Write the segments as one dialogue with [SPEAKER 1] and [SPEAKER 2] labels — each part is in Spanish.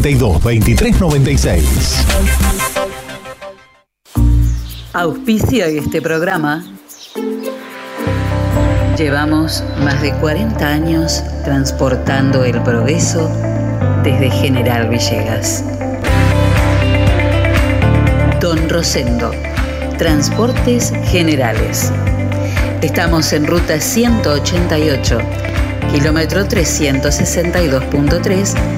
[SPEAKER 1] 32 23 96.
[SPEAKER 2] Auspicia este programa. Llevamos más de 40 años transportando el progreso desde General Villegas. Don Rosendo, Transportes Generales. Estamos en ruta 188, kilómetro 362.3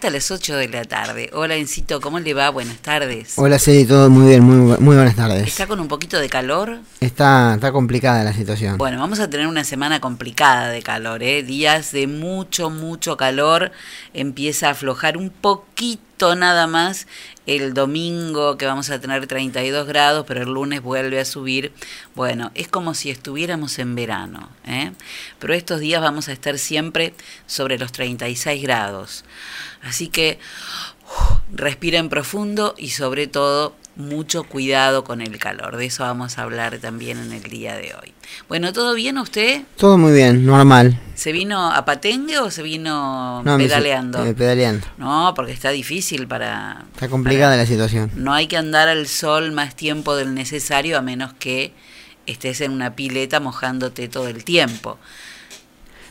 [SPEAKER 2] hasta las 8 de la tarde. Hola, Encito, ¿cómo le va? Buenas tardes.
[SPEAKER 3] Hola, Celi, todo muy bien, muy, muy buenas tardes.
[SPEAKER 2] ¿Está con un poquito de calor?
[SPEAKER 3] Está, está complicada la situación.
[SPEAKER 2] Bueno, vamos a tener una semana complicada de calor, ¿eh? Días de mucho, mucho calor. Empieza a aflojar un poquito nada más el domingo que vamos a tener 32 grados, pero el lunes vuelve a subir. Bueno, es como si estuviéramos en verano, ¿eh? pero estos días vamos a estar siempre sobre los 36 grados. Así que respiren profundo y sobre todo mucho cuidado con el calor. De eso vamos a hablar también en el día de hoy. Bueno, ¿todo bien usted?
[SPEAKER 3] Todo muy bien, normal.
[SPEAKER 2] ¿Se vino a patengue o se vino pedaleando?
[SPEAKER 3] Eh, pedaleando.
[SPEAKER 2] No, porque está difícil para...
[SPEAKER 3] Está complicada la situación.
[SPEAKER 2] No hay que andar al sol más tiempo del necesario a menos que estés en una pileta mojándote todo el tiempo.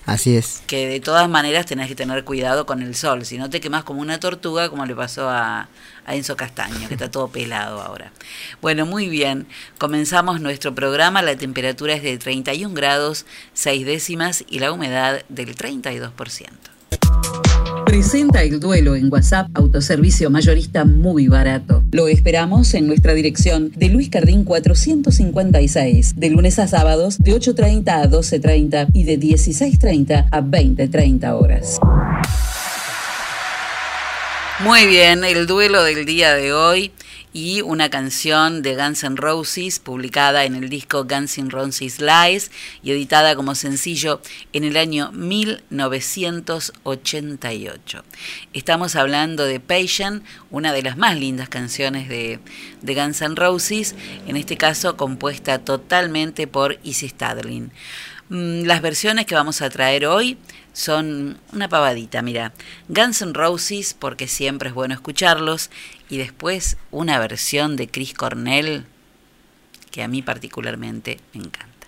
[SPEAKER 3] Así es.
[SPEAKER 2] Que de todas maneras tenés que tener cuidado con el sol, si no te quemas como una tortuga, como le pasó a, a Enzo Castaño, que está todo pelado ahora. Bueno, muy bien, comenzamos nuestro programa, la temperatura es de 31 grados 6 décimas y la humedad del 32%. Presenta el duelo en WhatsApp Autoservicio Mayorista muy barato. Lo esperamos en nuestra dirección de Luis Cardín 456, de lunes a sábados de 8.30 a 12.30 y de 16.30 a 20.30 horas. Muy bien, el duelo del día de hoy y una canción de Guns N' Roses publicada en el disco Guns N' Roses Lies y editada como sencillo en el año 1988. Estamos hablando de Patient, una de las más lindas canciones de, Guns N' Roses, en este caso compuesta totalmente por Izzy Stradlin. Mm, las versiones que vamos a traer hoy son una pavadita, mira. Guns N' Roses, porque siempre es bueno escucharlos, y después una versión de Chris Cornell que a mí particularmente me encanta.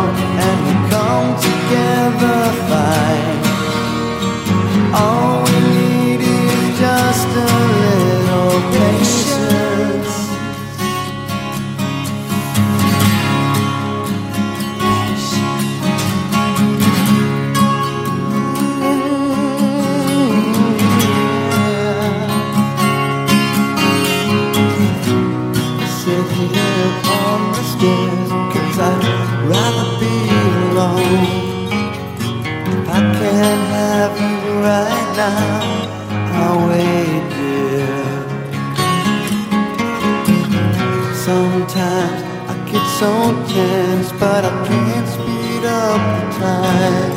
[SPEAKER 4] now. Wait, dear. Sometimes I get so tense, but I can't speed up the time.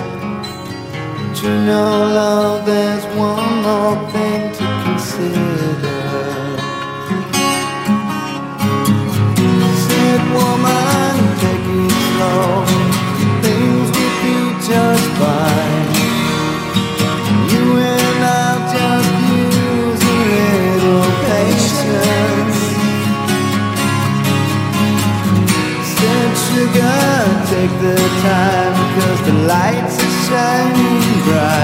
[SPEAKER 4] But you know, love, there's one more thing to consider. The time because the lights are shining bright.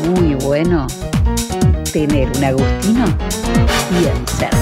[SPEAKER 2] bueno tener un Agustino bien cerca.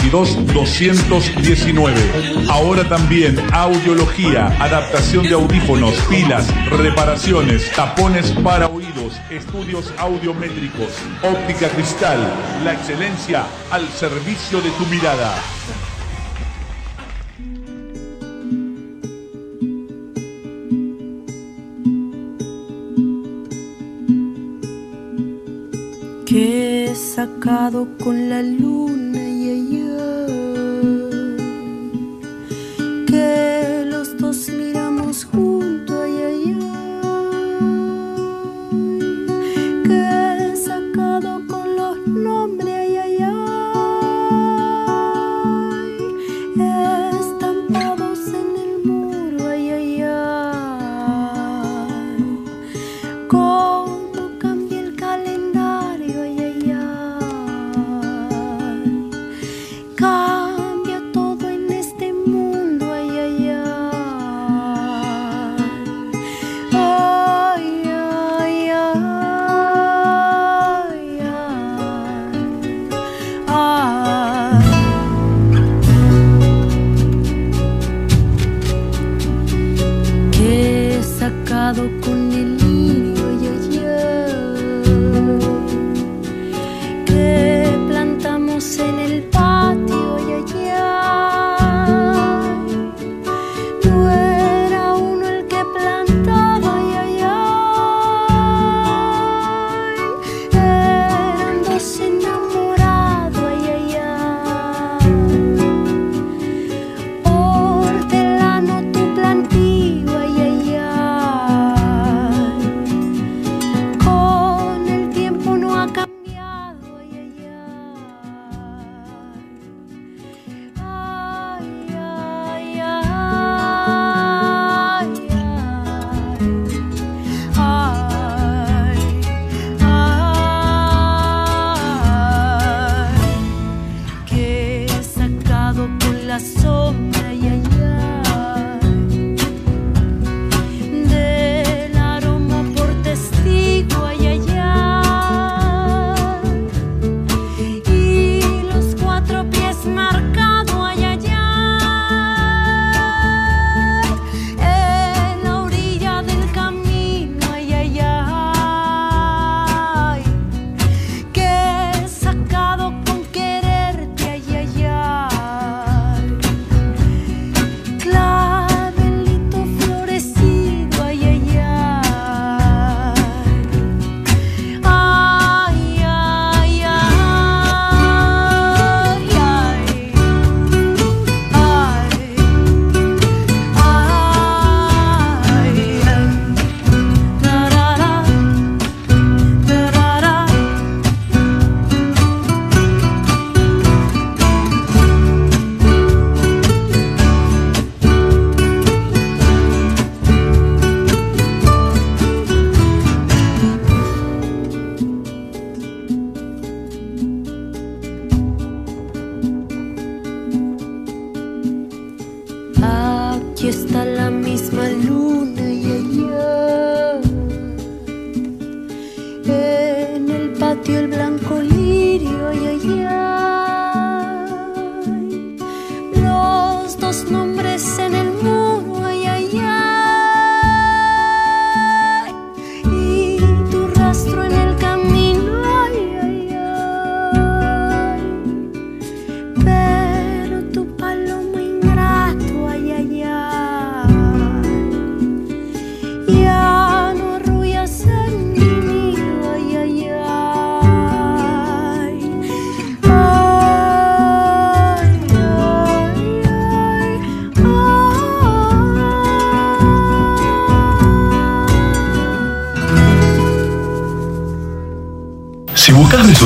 [SPEAKER 5] 22-219. Ahora también audiología, adaptación de audífonos, pilas, reparaciones, tapones para oídos, estudios audiométricos, óptica cristal, la excelencia al servicio de tu mirada.
[SPEAKER 6] Que he sacado con la luna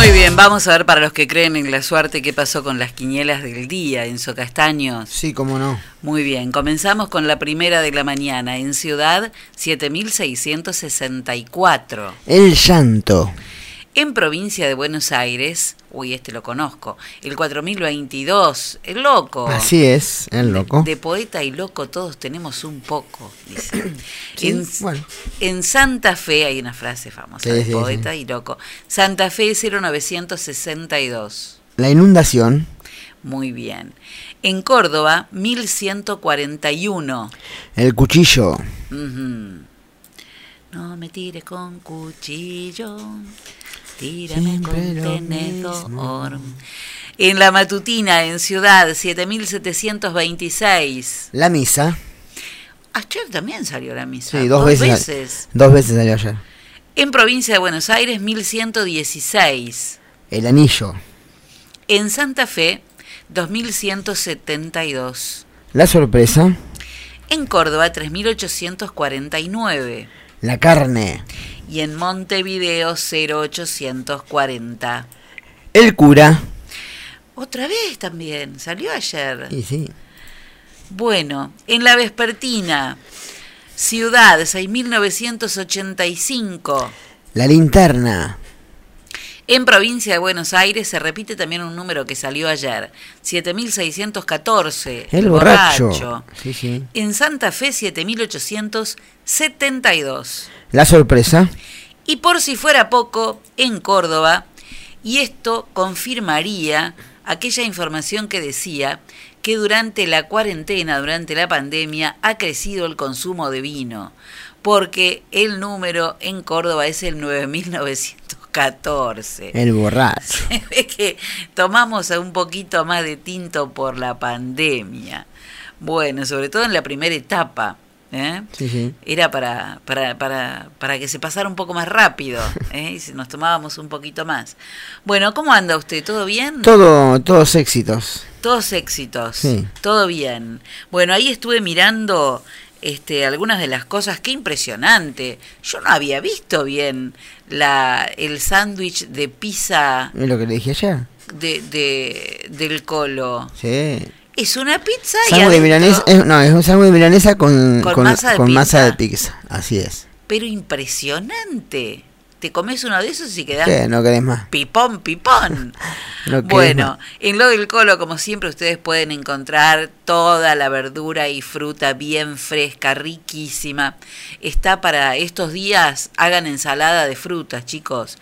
[SPEAKER 2] Muy bien, vamos a ver para los que creen en la suerte qué pasó con las quinielas del día, en Castaños.
[SPEAKER 3] Sí, cómo no.
[SPEAKER 2] Muy bien, comenzamos con la primera de la mañana en Ciudad 7664.
[SPEAKER 3] El llanto.
[SPEAKER 2] En provincia de Buenos Aires, uy, este lo conozco, el 4022, el loco.
[SPEAKER 3] Así es, el loco.
[SPEAKER 2] De poeta y loco todos tenemos un poco, dice.
[SPEAKER 3] Sí,
[SPEAKER 2] en,
[SPEAKER 3] bueno.
[SPEAKER 2] en Santa Fe hay una frase famosa
[SPEAKER 3] Sí,
[SPEAKER 2] de
[SPEAKER 3] sí,
[SPEAKER 2] poeta y loco. Santa Fe 0962.
[SPEAKER 3] La inundación,
[SPEAKER 2] Muy bien. En Córdoba 1141.
[SPEAKER 3] el cuchillo.
[SPEAKER 2] No me tires con cuchillo, tírame
[SPEAKER 3] Siempre
[SPEAKER 2] con tenedor. En la matutina, en Ciudad, 7726.
[SPEAKER 3] la misa.
[SPEAKER 2] Ayer también salió la misa.
[SPEAKER 3] Sí, dos, veces. Dos veces salió ayer.
[SPEAKER 2] En provincia de Buenos Aires, 1116.
[SPEAKER 3] El anillo,
[SPEAKER 2] En Santa Fe, 2172.
[SPEAKER 3] la sorpresa,
[SPEAKER 2] En Córdoba, 3849.
[SPEAKER 3] la carne,
[SPEAKER 2] Y en Montevideo, 0840.
[SPEAKER 3] el cura.
[SPEAKER 2] Otra vez también, salió ayer.
[SPEAKER 3] Y sí,
[SPEAKER 2] Bueno, en la vespertina, Ciudad, 6985.
[SPEAKER 3] la linterna,
[SPEAKER 2] En provincia de Buenos Aires se repite también un número que salió ayer, 7614.
[SPEAKER 3] el borracho. Sí, sí.
[SPEAKER 2] En Santa Fe, 7872.
[SPEAKER 3] La sorpresa,
[SPEAKER 2] Y por si fuera poco, en Córdoba, y esto confirmaría aquella información que decía que durante la cuarentena, durante la pandemia, ha crecido el consumo de vino, porque el número en Córdoba es el 9914.
[SPEAKER 3] el borracho.
[SPEAKER 2] Se ve que tomamos un poquito más de tinto por la pandemia. Bueno, sobre todo en la primera etapa. ¿Eh?
[SPEAKER 3] Sí, sí.
[SPEAKER 2] Era para, para, para, para que se pasara un poco más rápido, ¿eh? y si nos tomábamos un poquito más. Bueno, ¿cómo anda usted? ¿Todo bien?
[SPEAKER 3] Todo, todos éxitos.
[SPEAKER 2] Todos éxitos.
[SPEAKER 3] Sí.
[SPEAKER 2] Todo bien. Bueno, ahí estuve mirando este, algunas de las cosas. Qué impresionante. Yo no había visto bien la, el sándwich de pizza
[SPEAKER 3] Es lo que le dije ayer.
[SPEAKER 2] de, de, del colo.
[SPEAKER 3] Sí.
[SPEAKER 2] Es una pizza y
[SPEAKER 3] de milanesa, es- no, es un sándwich de milanesa con,
[SPEAKER 2] Con
[SPEAKER 3] con,
[SPEAKER 2] masa de
[SPEAKER 3] con
[SPEAKER 2] pizza.
[SPEAKER 3] masa de pizza. Así es.
[SPEAKER 2] Pero impresionante. Te comes uno de esos y quedas
[SPEAKER 3] ¿Qué? No querés más.
[SPEAKER 2] pipón, pipón.
[SPEAKER 3] No
[SPEAKER 2] Bueno,
[SPEAKER 3] más.
[SPEAKER 2] en lo del colo, como siempre, ustedes pueden encontrar toda la verdura y fruta bien fresca, riquísima. Está para estos días, hagan ensalada de frutas, chicos.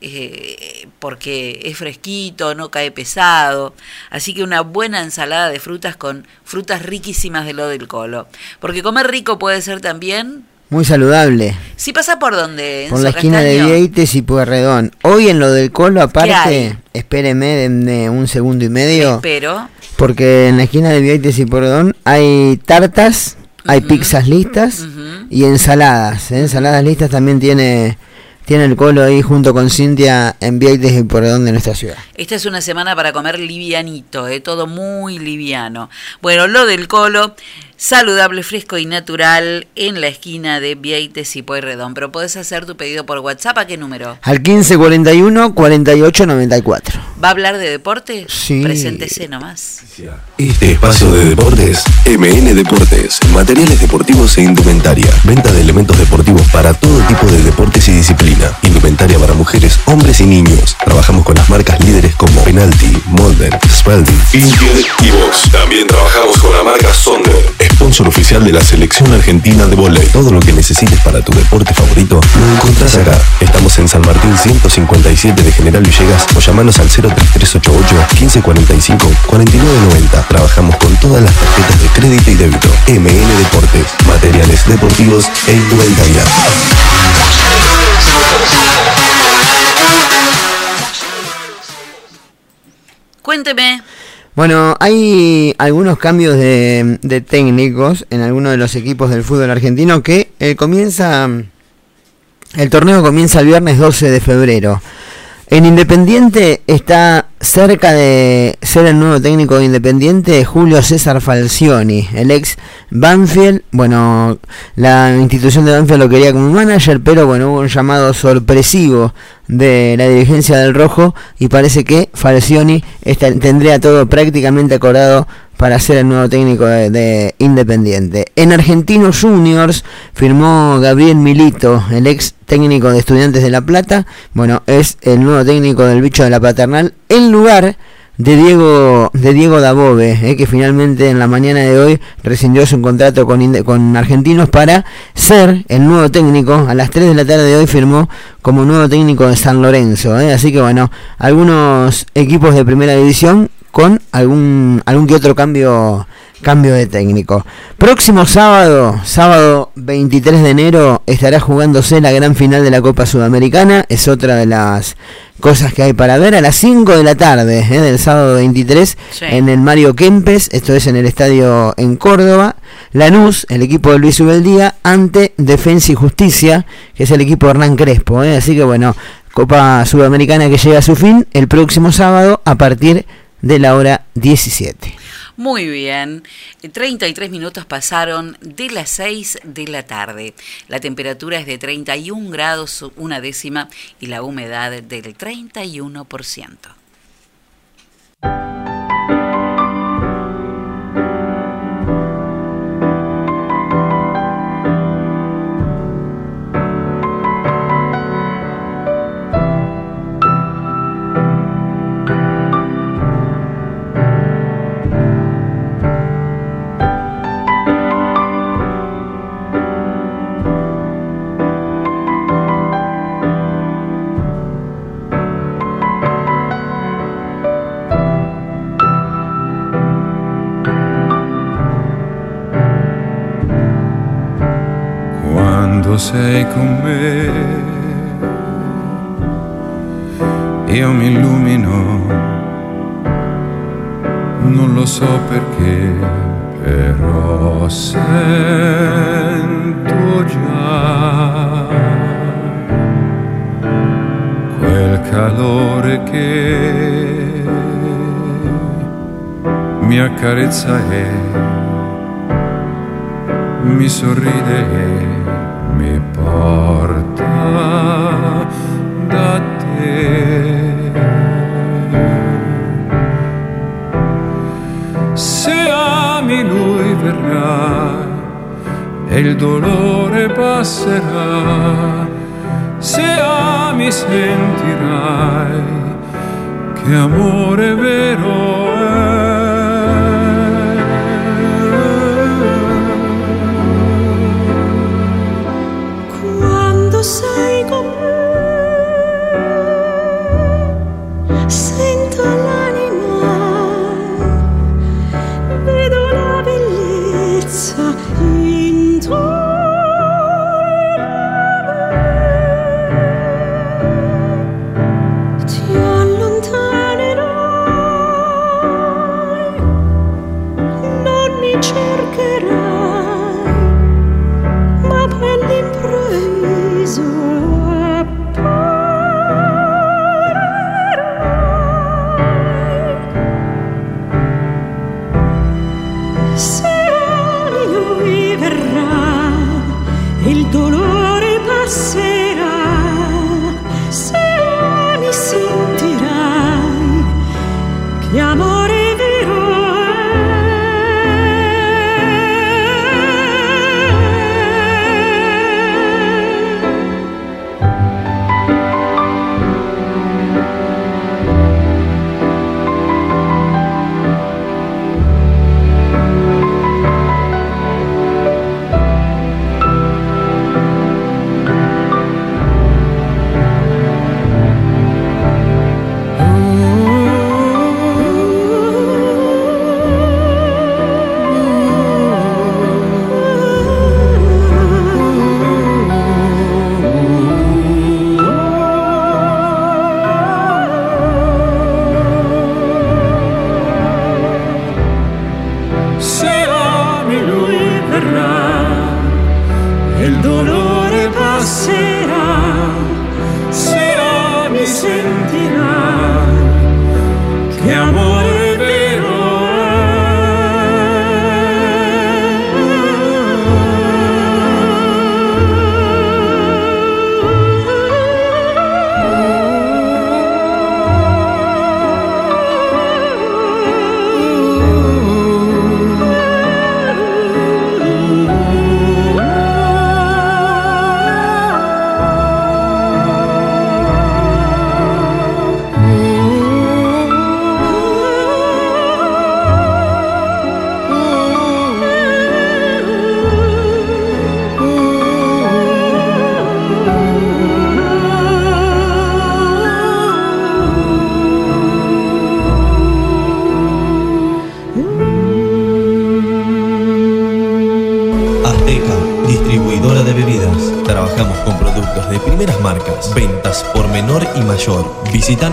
[SPEAKER 2] Eh, porque es fresquito, no cae pesado. Así que una buena ensalada de frutas con frutas riquísimas de lo del colo. Porque comer rico puede ser también.
[SPEAKER 3] Muy saludable.
[SPEAKER 2] Si pasa por donde,
[SPEAKER 3] Por la esquina de Vieites y Pueyrredón. Hoy en lo del colo, aparte, espéreme, denme un segundo y medio.
[SPEAKER 2] Pero
[SPEAKER 3] Porque en la esquina de Vieites y Pueyrredón hay tartas, hay pizzas listas y ensaladas. ¿eh? Ensaladas listas también tiene, tiene el colo ahí junto con Cintia en Vieites y Pueyrredón de nuestra ciudad.
[SPEAKER 2] Esta es una semana para comer livianito, ¿eh? todo muy liviano. Bueno, lo del colo, saludable, fresco y natural en la esquina de Vieites y Pueyrredón. Pero podés hacer tu pedido por WhatsApp, ¿a qué número?
[SPEAKER 3] Al 1541 4894.
[SPEAKER 2] ¿Va a hablar de deporte?
[SPEAKER 7] Sí.
[SPEAKER 2] Preséntese nomás.
[SPEAKER 7] Este espacio de deportes, MN Deportes, materiales deportivos e indumentaria, venta de elementos deportivos para todo tipo de deportes y disciplina, indumentaria para mujeres, hombres y niños. Trabajamos con las marcas líderes como Penalty, Molder, Spalding, Intier y Vox. También trabajamos con la marca Sonder, sponsor oficial de la selección argentina de volei. Todo lo que necesites para tu deporte favorito lo encontrás acá. Estamos en San Martín 157 de General Villegas o llamanos al 03388 1545 4990. Trabajamos con todas las tarjetas de crédito y débito. MN Deportes, materiales deportivos e indumentaria.
[SPEAKER 2] Cuénteme.
[SPEAKER 3] Bueno, hay algunos cambios de, de técnicos en algunos de los equipos del fútbol argentino que eh, comienza, el torneo comienza el viernes 12 de febrero. En Independiente está cerca de ser el nuevo técnico de Independiente Julio César Falcioni, el ex Banfield. Bueno, la institución de Banfield lo quería como manager, pero bueno, hubo un llamado sorpresivo de la dirigencia del Rojo y parece que Falcioni está- tendría todo prácticamente acordado para ser el nuevo técnico de, de Independiente. En Argentinos Juniors firmó Gabriel Milito, el ex técnico de Estudiantes de La Plata. Bueno, es el nuevo técnico del bicho de la paternal en lugar de Diego de Diego Dabove, eh, que finalmente en la mañana de hoy rescindió su contrato con, con Argentinos para ser el nuevo técnico. A las 3 de la tarde de hoy firmó como nuevo técnico de San Lorenzo. eh. Así que bueno, algunos equipos de primera división con algún algún que otro cambio cambio de técnico. Próximo sábado, sábado 23 de enero, estará jugándose la gran final de la Copa Sudamericana. Es otra de las cosas que hay para ver a las 5 de la tarde eh, del sábado 23
[SPEAKER 2] Sí.
[SPEAKER 3] en el Mario Kempes, esto es en el estadio en Córdoba. Lanús, el equipo de Luis Ubeldía, ante Defensa y Justicia, que es el equipo de Hernán Crespo. eh. Así que bueno, Copa Sudamericana que llega a su fin el próximo sábado a partir de la hora 17.
[SPEAKER 2] Muy bien, 33 minutos pasaron de las 6 de la tarde. La temperatura es de 31 grados una décima y la humedad del 31%.
[SPEAKER 8] Sei con me. Io mi illumino, non lo so perché, però sento già quel calore che mi accarezza e mi sorride mi porta da te. Se ami lui verrà e il dolore passerà. Se ami sentirai che amore vero
[SPEAKER 6] Quando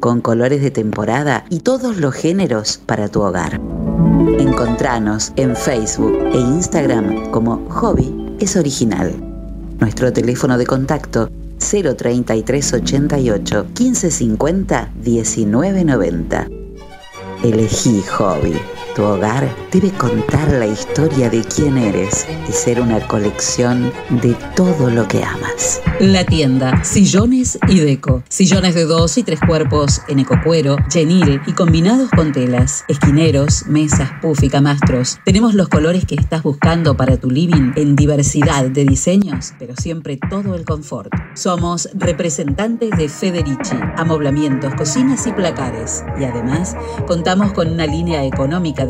[SPEAKER 2] con colores de temporada y todos los géneros para tu hogar. Encontranos en Facebook e Instagram como Hobby es Original. Nuestro teléfono de contacto 03388 1550 1990. Elegí Hobby. Tu hogar debe contar la historia de quién eres y ser una colección de todo lo que amas.
[SPEAKER 9] La tienda Sillones y Deco. Sillones de dos y tres cuerpos en ecocuero, genil y combinados con telas. Esquineros, mesas, puff y camastros. Tenemos los colores que estás buscando para tu living en diversidad de diseños, pero siempre todo el confort. Somos representantes de Federici, amoblamientos, cocinas y placares. Y además contamos con una línea económica de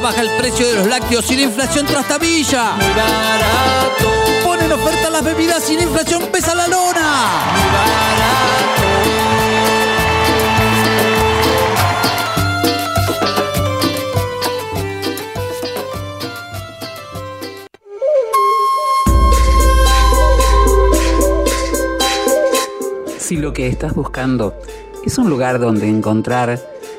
[SPEAKER 10] Baja el precio de los lácteos la inflación trastabilla. Muy barato. Ponen oferta las bebidas la inflación pesa la lona.
[SPEAKER 9] Si lo que estás buscando es un lugar donde encontrar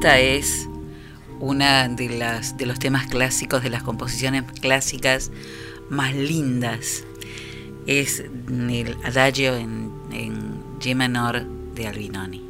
[SPEAKER 2] Esta es una de las de los temas clásicos de las composiciones clásicas más lindas. Es el adagio en, en G menor de Albinoni.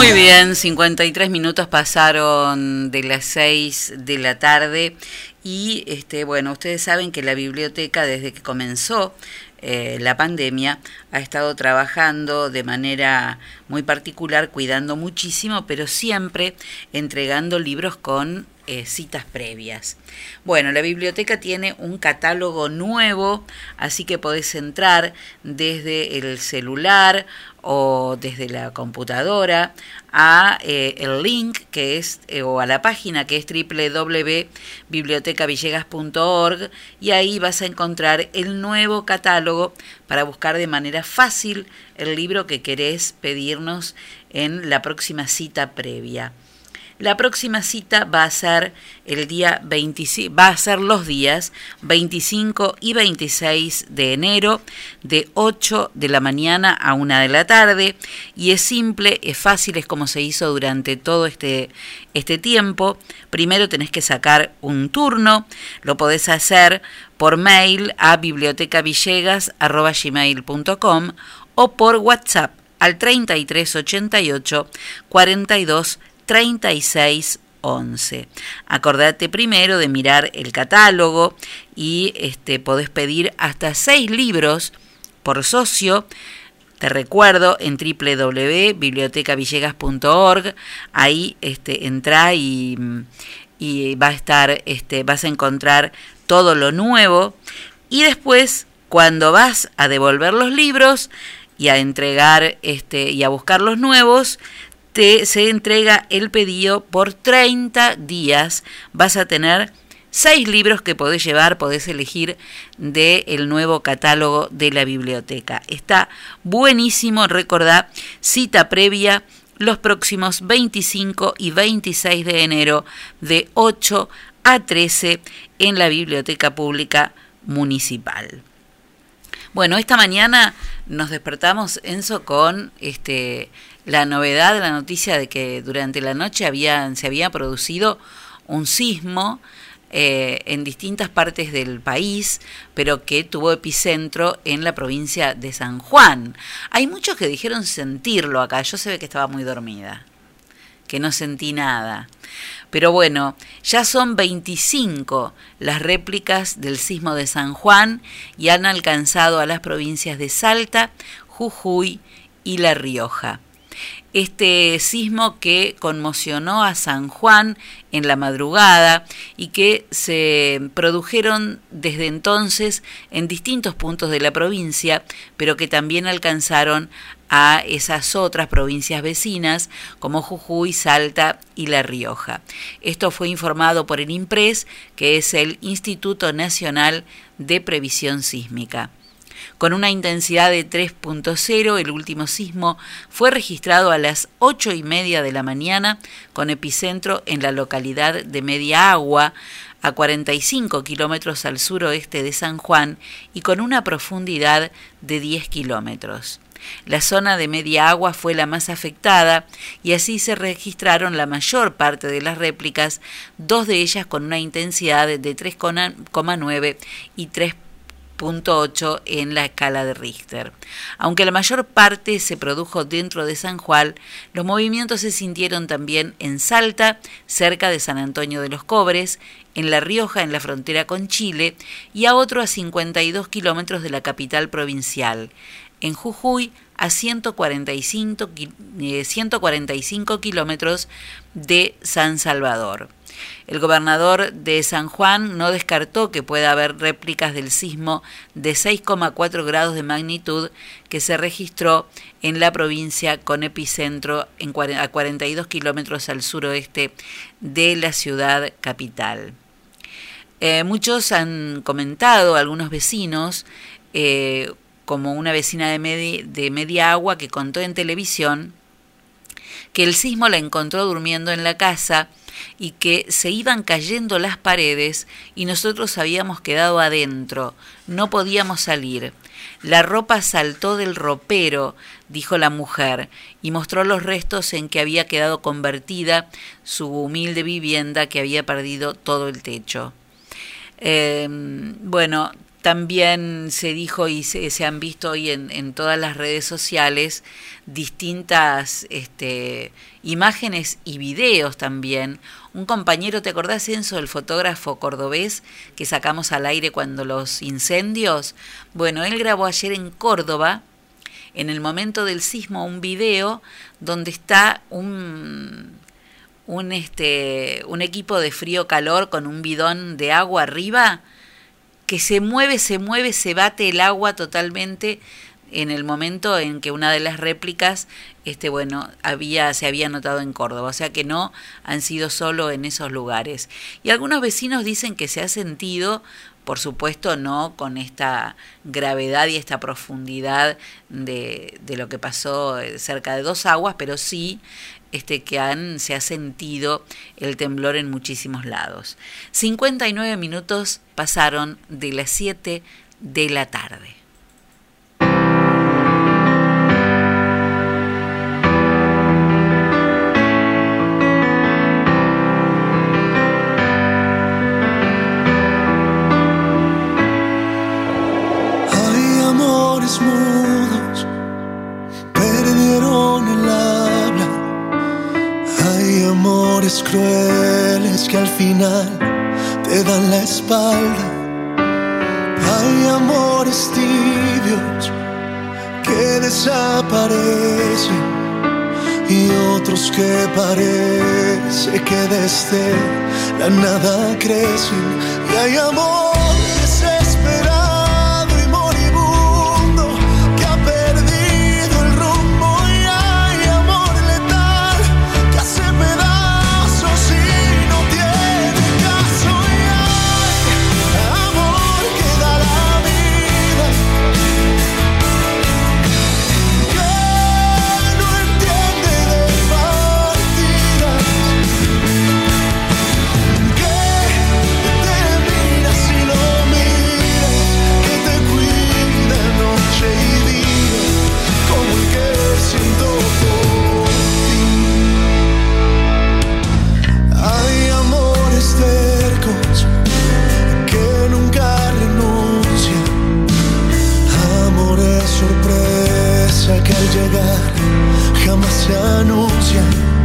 [SPEAKER 2] Muy bien, 53 minutos pasaron de las 6 de la tarde y este bueno, ustedes saben que la biblioteca desde que comenzó eh, la pandemia ha estado trabajando de manera muy particular, cuidando muchísimo, pero siempre entregando libros con eh, citas previas. Bueno, la biblioteca tiene un catálogo nuevo, así que podés entrar desde el celular o desde la computadora a eh, el link que es eh, o a la página que es www.bibliotecavillegas.org y ahí vas a encontrar el nuevo catálogo para buscar de manera fácil el libro que querés pedirnos en la próxima cita previa. La próxima cita va a ser el día 25, va a ser los días 25 y 26 de enero de 8 de la mañana a 1 de la tarde y es simple, es fácil, es como se hizo durante todo este, este tiempo. Primero tenés que sacar un turno, lo podés hacer por mail a bibliotecavillegas.gmail.com o por WhatsApp al 3388 42 3611. Acordate primero de mirar el catálogo y este, podés pedir hasta seis libros por socio. Te recuerdo en www.bibliotecavillegas.org, ahí este, entra y, y va a estar, este, vas a encontrar todo lo nuevo. Y después, cuando vas a devolver los libros y a entregar este, y a buscar los nuevos, se entrega el pedido por 30 días. Vas a tener seis libros que podés llevar, podés elegir del el nuevo catálogo de la biblioteca. Está buenísimo, recordá, cita previa los próximos 25 y 26 de enero de 8 a 13 en la Biblioteca Pública Municipal. Bueno, esta mañana nos despertamos, Enzo, con este la novedad, la noticia de que durante la noche había, se había producido un sismo eh, en distintas partes del país, pero que tuvo epicentro en la provincia de San Juan. Hay muchos que dijeron sentirlo acá, yo se ve que estaba muy dormida, que no sentí nada. Pero bueno, ya son 25 las réplicas del sismo de San Juan y han alcanzado a las provincias de Salta, Jujuy y La Rioja este sismo que conmocionó a San Juan en la madrugada y que se produjeron desde entonces en distintos puntos de la provincia, pero que también alcanzaron a esas otras provincias vecinas como Jujuy, Salta y La Rioja. Esto fue informado por el IMPRES, que es el Instituto Nacional de Previsión Sísmica. Con una intensidad de 3.0, el último sismo fue registrado a las 8 y media de la mañana, con epicentro en la localidad de Media Agua, a 45 kilómetros al suroeste de San Juan y con una profundidad de 10 kilómetros. La zona de media agua fue la más afectada y así se registraron la mayor parte de las réplicas, dos de ellas con una intensidad de 3,9 y 3 en la escala de Richter. Aunque la mayor parte se produjo dentro de San Juan, los movimientos se sintieron también en Salta, cerca de San Antonio de los Cobres, en La Rioja, en la frontera con Chile, y a otro a 52 kilómetros de la capital provincial. En Jujuy, a 145, 145 eh, kilómetros de San Salvador. El gobernador de San Juan no descartó que pueda haber réplicas del sismo de 6,4 grados de magnitud que se registró en la provincia con epicentro en a 42 kilómetros al suroeste de la ciudad capital. Eh, muchos han comentado, algunos vecinos, eh, como una vecina de, de media agua que contó en televisión, que el sismo la encontró durmiendo en la casa y que se iban cayendo las paredes y nosotros habíamos quedado adentro, no podíamos salir. La ropa saltó del ropero, dijo la mujer, y mostró los restos en que había quedado convertida su humilde vivienda que había perdido todo el techo. Eh, bueno, también se dijo y se, han visto hoy en, todas las redes sociales distintas este, imágenes y videos también. Un compañero, ¿te acordás, Enzo, el fotógrafo cordobés que sacamos al aire cuando los incendios? Bueno, él grabó ayer en Córdoba, en el momento del sismo, un video donde está un, un, este, un equipo de frío-calor con un bidón de agua arriba que se mueve, se mueve, se bate el agua totalmente en el momento en que una de las réplicas este bueno había se había notado en Córdoba, o sea que no han sido solo en esos lugares. Y algunos vecinos dicen que se ha sentido por supuesto no con esta gravedad y esta profundidad de, de, lo que pasó cerca de dos aguas, pero sí este, que han, se ha sentido el temblor en muchísimos lados. 59 minutos pasaron de las 7 de la tarde.
[SPEAKER 11] Amores crueles que al final te dan la espalda. Hay amores tibios que desaparecen y otros que parece que desde la nada crecen. Y hay amor jamás se anuncian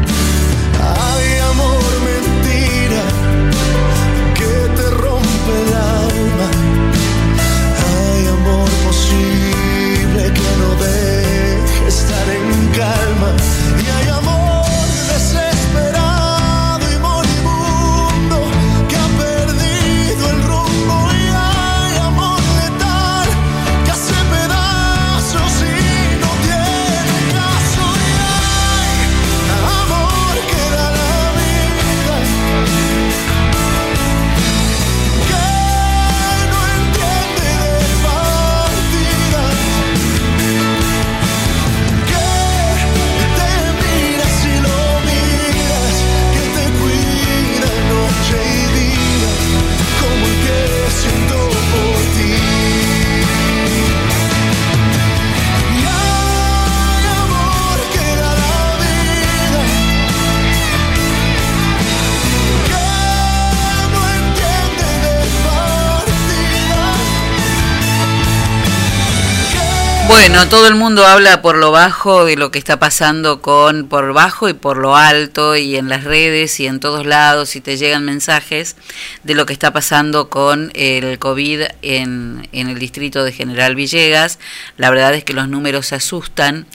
[SPEAKER 2] Bueno, todo el mundo habla por lo bajo de lo que está pasando con por bajo y por lo alto y en las redes y en todos lados y te llegan mensajes de lo que está pasando con el COVID en, en el distrito de General Villegas. La verdad es que los números se asustan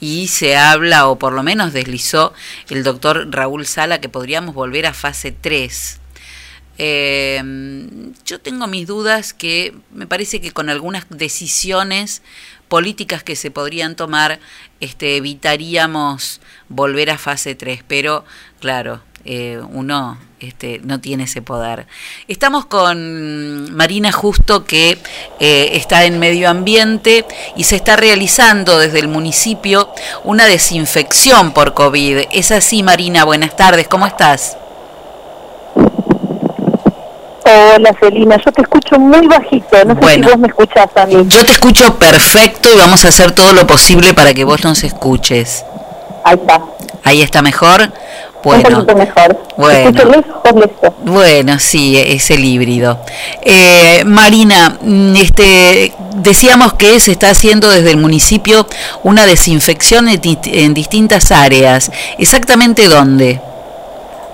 [SPEAKER 2] y se habla, o por lo menos deslizó el doctor Raúl Sala, que podríamos volver a fase 3. Eh, yo tengo mis dudas que me parece que con algunas decisiones políticas que se podrían tomar, este, evitaríamos volver a fase 3, pero claro, eh, uno este, no tiene ese poder. Estamos con Marina Justo, que eh, está en medio ambiente y se está realizando desde el municipio una desinfección por COVID. Es así, Marina, buenas tardes, ¿cómo estás?
[SPEAKER 12] Hola Celina, yo te escucho muy bajito, no sé si vos me escuchás a mí.
[SPEAKER 2] Yo te escucho perfecto y vamos a hacer todo lo posible para que vos nos escuches.
[SPEAKER 12] Ahí está.
[SPEAKER 2] Ahí está mejor. Bueno,
[SPEAKER 12] Un mejor.
[SPEAKER 2] Bueno. Sí, es el híbrido. Eh, Marina, mm, este, decíamos que se está haciendo desde el municipio una desinfección en distintas áreas. ¿Exactamente dónde?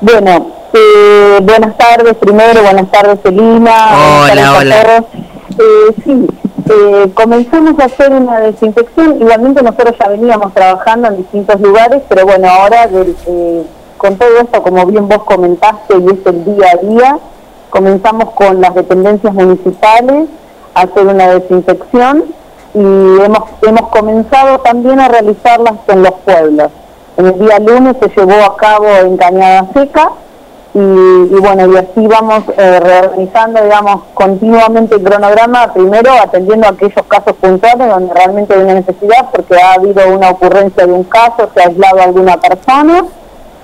[SPEAKER 12] Bueno, eh, buenas tardes primero, buenas tardes Celina. buenas tardes a
[SPEAKER 2] hola.
[SPEAKER 12] todos. Eh, sí, eh, comenzamos a hacer una desinfección, igualmente nosotros ya veníamos trabajando en distintos lugares, pero bueno, ahora del- con todo esto, como bien vos comentaste, y es el día a día, comenzamos con las dependencias municipales a hacer una desinfección y hemos, hemos comenzado también a realizarlas en los pueblos. En el día lunes se llevó a cabo en Cañada Seca y, y bueno, y así vamos eh, reorganizando, digamos, continuamente el cronograma, primero atendiendo a aquellos casos puntuales donde realmente hay una necesidad, porque ha habido una ocurrencia de un caso, se ha aislado a alguna persona,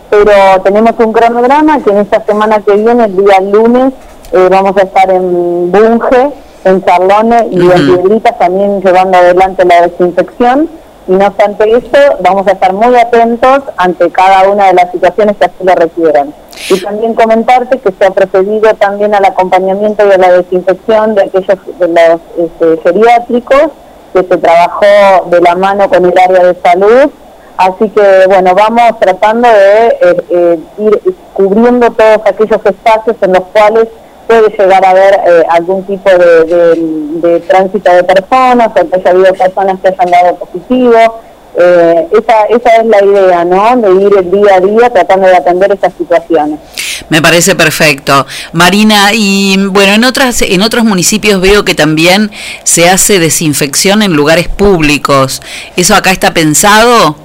[SPEAKER 12] pero tenemos un cronograma que en esta semana que viene, el día lunes, eh, vamos a estar en Bunge, en Charlone y en Piedritas también llevando adelante la desinfección. Y no obstante eso, vamos a estar muy atentos ante cada una de las situaciones que así lo requieran. Y también comentarte que se ha procedido también al acompañamiento y a la desinfección de aquellos de los este, geriátricos, que se trabajó de la mano con el área de salud. Así que, bueno, vamos tratando de eh, eh, ir cubriendo todos aquellos espacios en los cuales puede llegar a haber eh, algún tipo de, de- de tránsito de personas, o que haya habido personas que hayan dado positivo. Eh, esa, esa es la idea, ¿no? De ir el día a día tratando de atender estas situaciones.
[SPEAKER 2] Me parece perfecto. Marina, y bueno, en otras en otros municipios veo que también se hace desinfección en lugares públicos. ¿Eso acá está pensado?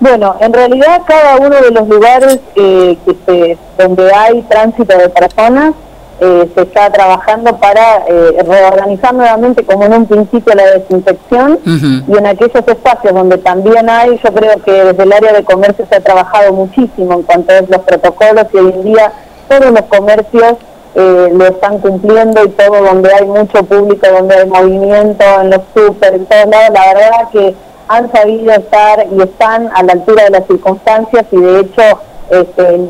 [SPEAKER 12] Bueno, en realidad cada uno de los lugares eh, que se- donde hay tránsito de personas eh, se está trabajando para eh, reorganizar nuevamente como en un principio la desinfección y en aquellos espacios donde también hay, yo creo que desde el área de comercio se ha trabajado muchísimo en cuanto a los protocolos y hoy en día todos los comercios eh, lo están cumpliendo y todo donde hay mucho público, donde hay movimiento, en los súper, en todos lados, la verdad que han sabido estar y están a la altura de las circunstancias y de hecho este,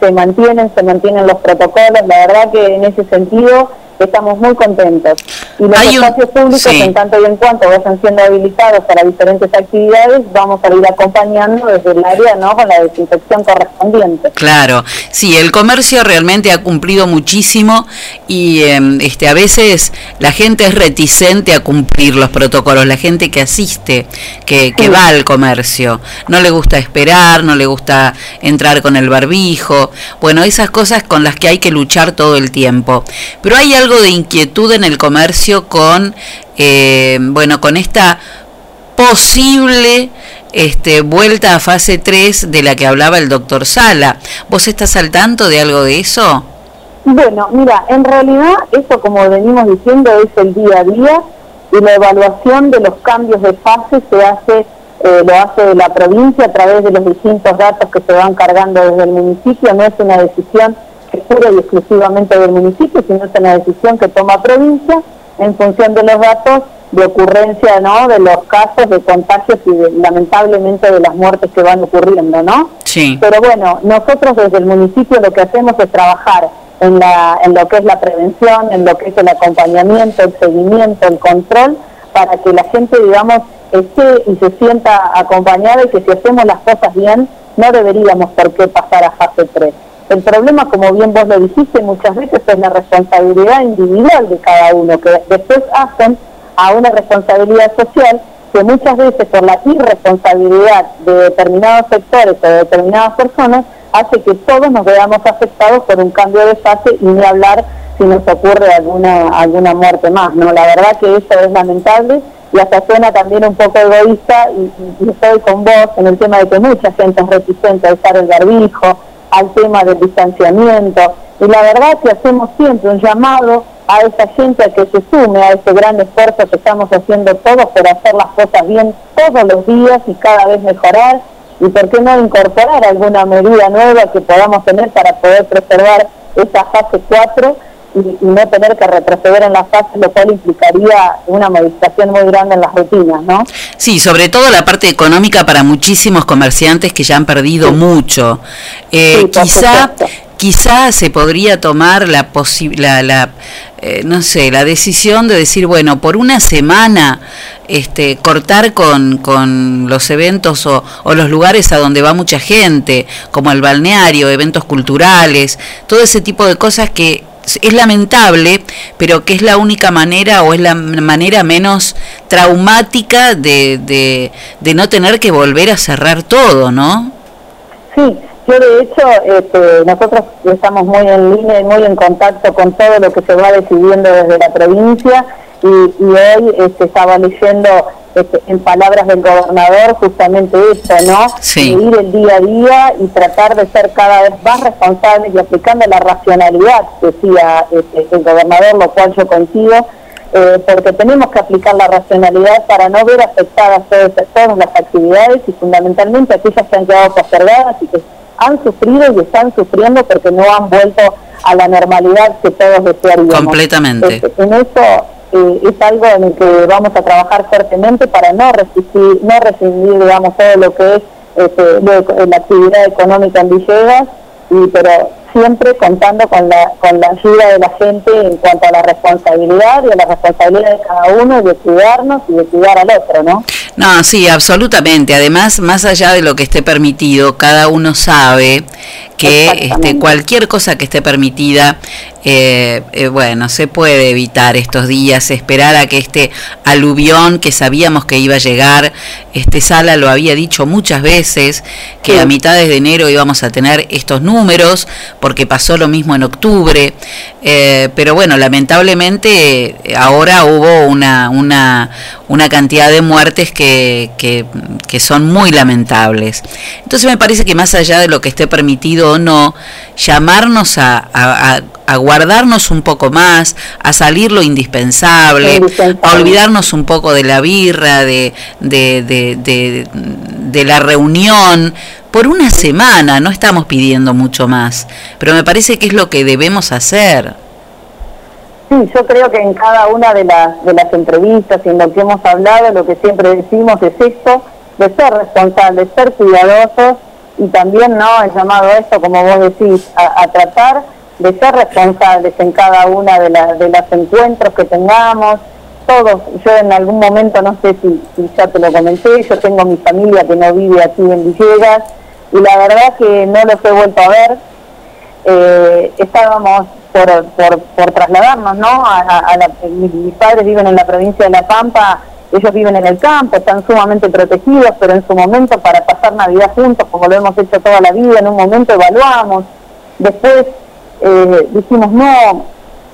[SPEAKER 12] se mantienen, se mantienen los protocolos, la verdad que en ese sentido estamos muy contentos. Y los
[SPEAKER 2] Hay un-
[SPEAKER 12] espacios públicos,
[SPEAKER 2] sí.
[SPEAKER 12] en tanto y en cuanto vayan siendo habilitados para diferentes actividades, vamos a ir acompañando desde el área ¿no? con la desinfección correspondiente.
[SPEAKER 2] Claro, sí, el comercio realmente ha cumplido muchísimo y em, este a veces la gente es reticente a cumplir los protocolos, la gente que asiste, que, que va al comercio, no le gusta esperar, no le gusta entrar con el barbijo, bueno, esas cosas con las que hay que luchar todo el tiempo. Pero hay algo de inquietud en el comercio con, eh, bueno, con esta posible este, vuelta a fase 3 de la que hablaba el doctor Sala. ¿Vos estás al tanto de algo de eso?
[SPEAKER 12] Bueno, mira, en realidad eso como venimos diciendo es el día a día y la evaluación de los cambios de fase se hace, eh, lo hace la provincia a través de los distintos datos que se van cargando desde el municipio, no es una decisión pura y exclusivamente del municipio, sino es una decisión que toma provincia en función de los datos de ocurrencia, ¿no? De los casos de contagios y de- lamentablemente de las muertes que van ocurriendo, ¿no?
[SPEAKER 2] Sí.
[SPEAKER 12] Pero bueno, nosotros desde el municipio lo que hacemos es trabajar en, la, en lo que es la prevención, en lo que es el acompañamiento, el seguimiento, el control, para que la gente, digamos, esté y se sienta acompañada y que si hacemos las cosas bien, no deberíamos por qué pasar a fase 3. El problema, como bien vos lo dijiste, muchas veces es la responsabilidad individual de cada uno, que después hacen a una responsabilidad social que muchas veces por la irresponsabilidad de determinados sectores o de determinadas personas hace que todos nos veamos afectados por un cambio de fase y ni hablar si nos ocurre alguna alguna muerte más. no La verdad que eso es lamentable y hasta suena también un poco egoísta y, y estoy con vos en el tema de que mucha gente es reticente a usar el garbijo, al tema del distanciamiento. Y la verdad que hacemos siempre un llamado a esa gente a que se sume a ese gran esfuerzo que estamos haciendo todos por hacer las cosas bien todos los días y cada vez mejorar. Y por qué no incorporar alguna medida nueva que podamos tener para poder preservar esa fase 4 y, y no tener que retroceder en la fase, lo cual implicaría una modificación muy grande en las rutinas, ¿no?
[SPEAKER 2] Sí, sobre todo la parte económica para muchísimos comerciantes que ya han perdido mucho. Eh,
[SPEAKER 12] Sí,
[SPEAKER 2] quizá, quizá se podría tomar la, posi- la, la, eh, no sé, la decisión de decir, bueno, por una semana este, cortar con, con los eventos o, o los lugares a donde va mucha gente, como el balneario, eventos culturales, todo ese tipo de cosas que es lamentable, pero que es la única manera o es la manera menos traumática de, de, de no tener que volver a cerrar todo, ¿no?
[SPEAKER 12] Sí, yo de hecho, este, nosotros estamos muy en línea y muy en contacto con todo lo que se va decidiendo desde la provincia y, y hoy este, estaba leyendo este, en palabras del gobernador justamente eso, ¿no?
[SPEAKER 2] Sí.
[SPEAKER 12] De ir el día a día y tratar de ser cada vez más responsables y aplicando la racionalidad, decía este, el gobernador, lo cual yo coincido, eh, porque tenemos que aplicar la racionalidad para no ver afectadas todas, todas las actividades y fundamentalmente aquellas que han quedado postergadas y que han sufrido y están sufriendo porque no han vuelto a la normalidad que todos desearíamos.
[SPEAKER 2] Completamente.
[SPEAKER 12] Este, en eso es algo en el que vamos a trabajar fuertemente para no resistir, no rescindir, digamos, todo lo que es este, la actividad económica en Villegas, y, pero siempre contando con la, con la ayuda de la gente en cuanto a la responsabilidad y a la responsabilidad de cada uno de cuidarnos y de cuidar al otro, ¿no?
[SPEAKER 2] No, sí, absolutamente. Además, más allá de lo que esté permitido, cada uno sabe que este, cualquier cosa que esté permitida, eh, eh, bueno, se puede evitar estos días, esperar a que este aluvión que sabíamos que iba a llegar, este Sala lo había dicho muchas veces, que
[SPEAKER 13] Sí.
[SPEAKER 2] a mitades de enero íbamos a tener estos números, porque pasó lo mismo en octubre, eh, pero bueno, lamentablemente eh, ahora hubo una, una, una cantidad de muertes que, que, que son muy lamentables. Entonces me parece que más allá de lo que esté permitido o no, llamarnos a, a- a- a guardarnos un poco más, a salir lo indispensable, a olvidarnos un poco de la birra, de, de, de, de, de la reunión, por una semana, no estamos pidiendo mucho más, pero me parece que es lo que debemos hacer.
[SPEAKER 12] Sí, yo creo que en cada una de las, de las entrevistas y en lo que hemos hablado, lo que siempre decimos es esto, de ser responsables, ser cuidadosos y también, ¿no?, el llamado a esto, como vos decís, a, a tratar de ser responsables en cada una de, las de los encuentros que tengamos. Todos, yo en algún momento, no sé si, si ya te lo comenté, yo tengo mi familia que no vive aquí en Villegas y la verdad que no los he vuelto a ver, eh, estábamos por, por, trasladarnos, ¿no? Mis padres viven en la provincia de La Pampa, ellos viven en el campo, están sumamente protegidos, pero en su momento para pasar Navidad juntos, como lo hemos hecho toda la vida, en un momento evaluamos, después eh, dijimos, no,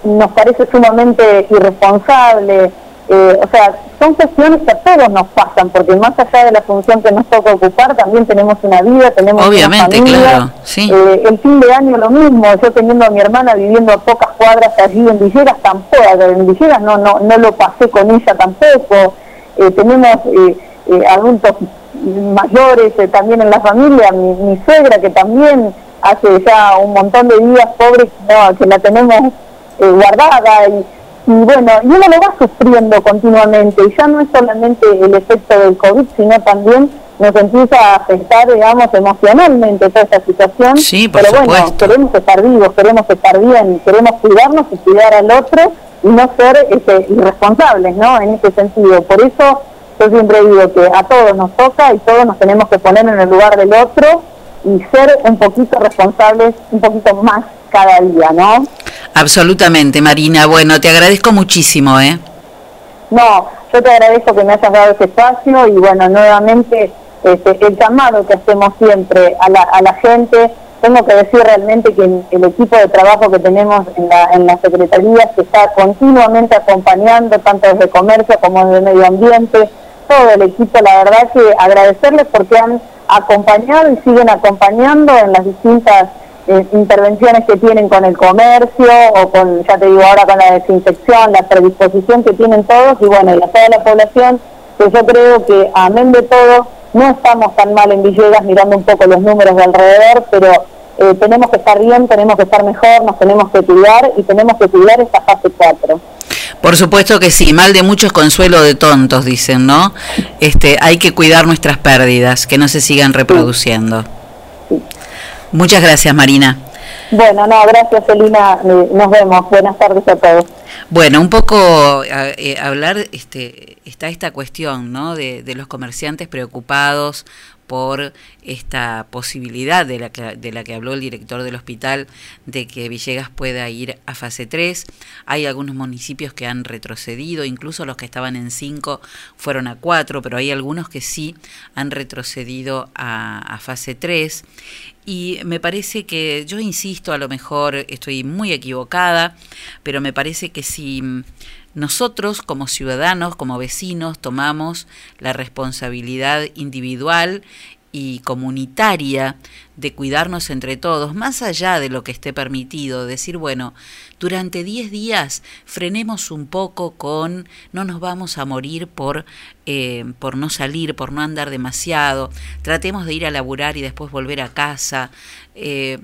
[SPEAKER 12] nos parece sumamente irresponsable, eh, o sea, son cuestiones que a todos nos pasan, porque más allá de la función que nos toca ocupar, también tenemos una vida, tenemos
[SPEAKER 2] Obviamente,
[SPEAKER 12] una familia.
[SPEAKER 2] claro, sí.
[SPEAKER 12] Eh, el fin de año lo mismo, yo teniendo a mi hermana viviendo a pocas cuadras allí en Villegas, tampoco, en Villegas no, no, no lo pasé con ella tampoco. Eh, tenemos adultos mayores también en la familia, mi, mi suegra que también hace ya un montón de días pobre no, que la tenemos guardada y, y bueno, y uno lo va sufriendo continuamente y ya no es solamente el efecto del COVID, sino también nos empieza a afectar, digamos, emocionalmente toda esta situación.
[SPEAKER 2] Sí, por
[SPEAKER 12] Pero bueno,
[SPEAKER 2] supuesto.
[SPEAKER 12] queremos estar vivos, queremos estar bien, queremos cuidarnos y cuidar al otro y no ser este, irresponsables, ¿no? En ese sentido. Por eso yo siempre digo que a todos nos toca y todos nos tenemos que poner en el lugar del otro y ser un poquito responsables, un poquito más cada día, ¿no?
[SPEAKER 2] Absolutamente, Marina. Bueno, te agradezco muchísimo, ¿eh?
[SPEAKER 12] No, yo te agradezco que me hayas dado ese espacio y bueno, nuevamente este, el llamado que hacemos siempre a la, a la gente, tengo que decir realmente que el equipo de trabajo que tenemos en la, en la Secretaría se está continuamente acompañando, tanto desde comercio como desde medio ambiente, todo el equipo, la verdad que agradecerles porque han acompañado y siguen acompañando en las distintas intervenciones que tienen con el comercio o con, ya te digo ahora, con la desinfección, la predisposición que tienen todos y bueno, y a toda la población, que yo creo que amén de todo, no estamos tan mal en Villegas mirando un poco los números de alrededor, pero eh, tenemos que estar bien, tenemos que estar mejor, nos tenemos que cuidar y tenemos que cuidar esta fase 4.
[SPEAKER 2] Por supuesto que sí, mal de muchos consuelo de tontos, dicen, ¿no? Este, hay que cuidar nuestras pérdidas, que no se sigan reproduciendo. Muchas gracias, Marina.
[SPEAKER 12] Bueno, no, gracias, Elina. Eh, Nos vemos. Buenas tardes a todos.
[SPEAKER 2] Bueno, un poco eh, hablar, este, está esta cuestión, ¿no? De, de los comerciantes preocupados por esta posibilidad de la, que, de la que habló el director del hospital de que Villegas pueda ir a fase 3. Hay algunos municipios que han retrocedido, incluso los que estaban en 5 fueron a 4, pero hay algunos que sí han retrocedido a, a fase 3. Y me parece que, yo insisto, a lo mejor estoy muy equivocada, pero me parece que si nosotros como ciudadanos, como vecinos, tomamos la responsabilidad individual y comunitaria de cuidarnos entre todos, más allá de lo que esté permitido, decir, bueno, durante 10 días frenemos un poco con no nos vamos a morir por, eh, por no salir, por no andar demasiado, tratemos de ir a laburar y después volver a casa. Eh,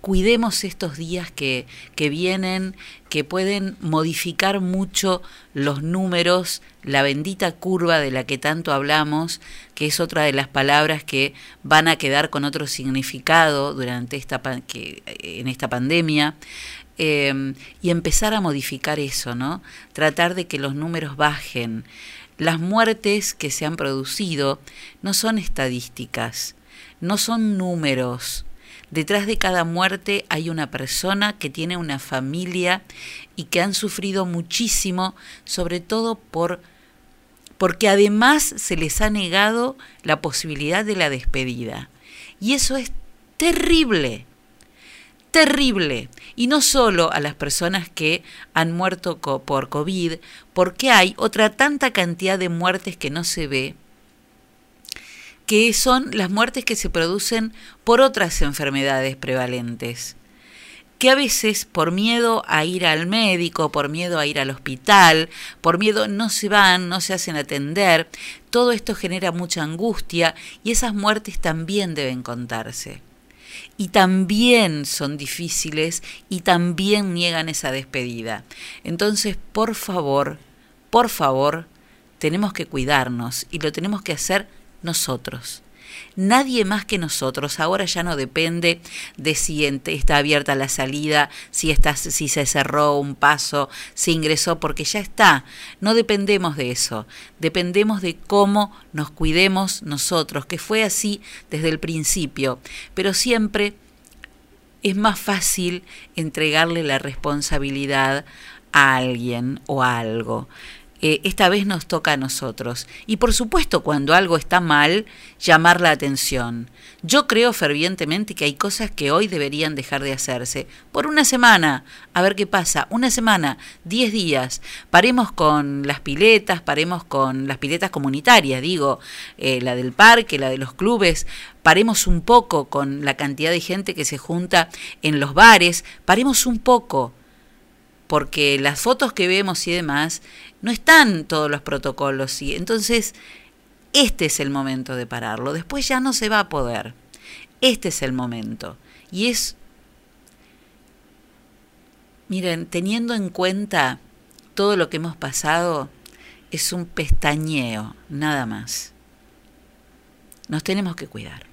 [SPEAKER 2] cuidemos estos días que, que vienen, que pueden modificar mucho los números, la bendita curva de la que tanto hablamos, que es otra de las palabras que van a quedar con otro significado durante esta que, en esta pandemia. Eh, y empezar a modificar eso, ¿no? Tratar de que los números bajen. Las muertes que se han producido no son estadísticas, no son números, Detrás de cada muerte hay una persona que tiene una familia y que han sufrido muchísimo, sobre todo por porque además se les ha negado la posibilidad de la despedida. Y eso es terrible, terrible. Y no solo a las personas que han muerto por COVID, porque hay otra tanta cantidad de muertes que no se ve que son las muertes que se producen por otras enfermedades prevalentes, que a veces por miedo a ir al médico, por miedo a ir al hospital, por miedo no se van, no se hacen atender, todo esto genera mucha angustia y esas muertes también deben contarse. Y también son difíciles y también niegan esa despedida. Entonces, por favor, por favor, tenemos que cuidarnos y lo tenemos que hacer nosotros. Nadie más que nosotros. Ahora ya no depende de si está abierta la salida, si, está, si se cerró un paso, si ingresó, porque ya está. No dependemos de eso. Dependemos de cómo nos cuidemos nosotros, que fue así desde el principio. Pero siempre es más fácil entregarle la responsabilidad a alguien o a algo. Eh, esta vez nos toca a nosotros. Y por supuesto, cuando algo está mal, llamar la atención. Yo creo fervientemente que hay cosas que hoy deberían dejar de hacerse. Por una semana, a ver qué pasa. Una semana, diez días. Paremos con las piletas, paremos con las piletas comunitarias, digo, eh, la del parque, la de los clubes. Paremos un poco con la cantidad de gente que se junta en los bares. Paremos un poco porque las fotos que vemos y demás no están todos los protocolos y entonces este es el momento de pararlo, después ya no se va a poder. Este es el momento y es miren, teniendo en cuenta todo lo que hemos pasado, es un pestañeo, nada más. Nos tenemos que cuidar.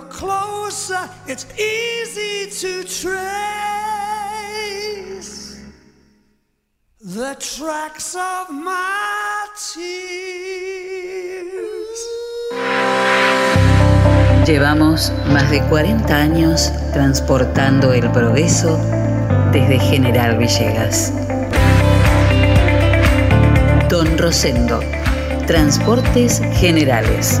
[SPEAKER 13] You look closer, it's easy to tracks of my.
[SPEAKER 2] Llevamos más de 40 años transportando el progreso desde General Villegas. Don Rosendo, Transportes Generales.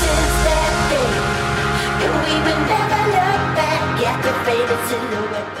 [SPEAKER 9] We will never look back at the faded silhouette.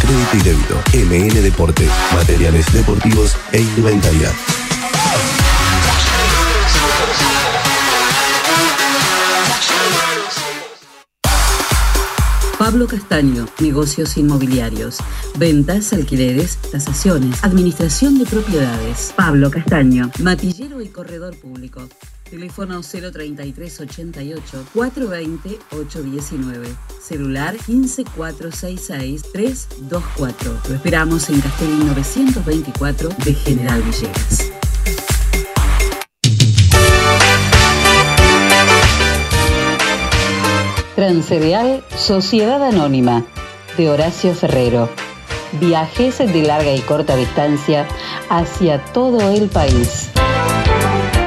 [SPEAKER 7] crédito y débito. MN Deportes, materiales deportivos e indumentaria.
[SPEAKER 2] Pablo Castaño, negocios inmobiliarios, ventas, alquileres, tasaciones, administración de propiedades. Pablo Castaño, matillero y corredor público. Teléfono 033 88 420 819. Celular 15466 324. Lo esperamos en Castellín 924 de General Villegas. Transcereal Sociedad Anónima de Horacio Ferrero. Viajes de larga y corta distancia hacia todo el país.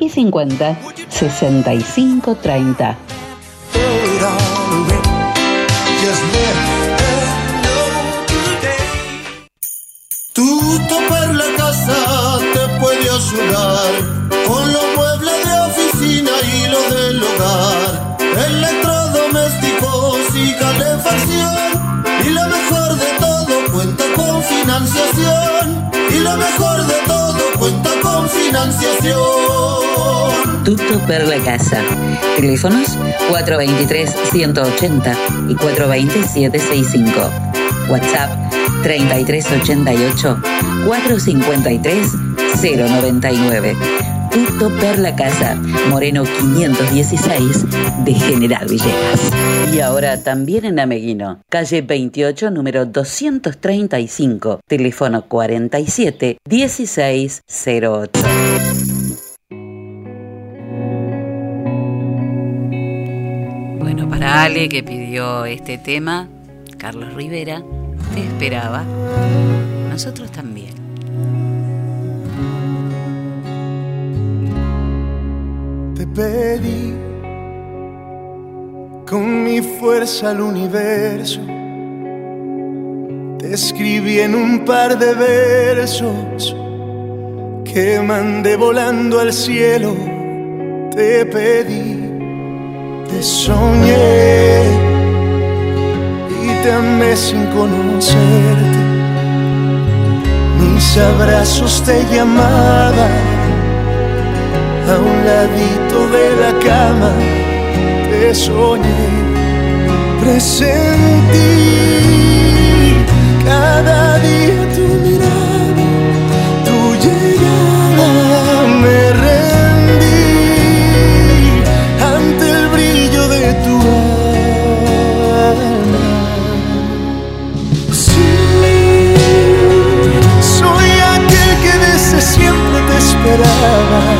[SPEAKER 2] y 50 65 30.
[SPEAKER 14] Tuto per la casa te puede ayudar con los muebles de oficina y lo del hogar,
[SPEAKER 2] Tutto per la casa. Teléfonos 423-180 y 420-765. WhatsApp 3388-453-099. Tutto per la casa. Moreno 516 de General Villegas. Y ahora también en Ameguino. Calle 28, número 235. Teléfono 47 1608.
[SPEAKER 15] Bueno, para Ale que pidió este tema, Carlos Rivera, te esperaba. Nosotros también.
[SPEAKER 11] Te pedí con mi fuerza al universo. Te escribí en un par de versos que mandé volando al cielo. Te pedí, te soñé y te amé sin conocerte. Mis abrazos te llamaban a un ladito de la cama te soñé, presentí cada día esperaba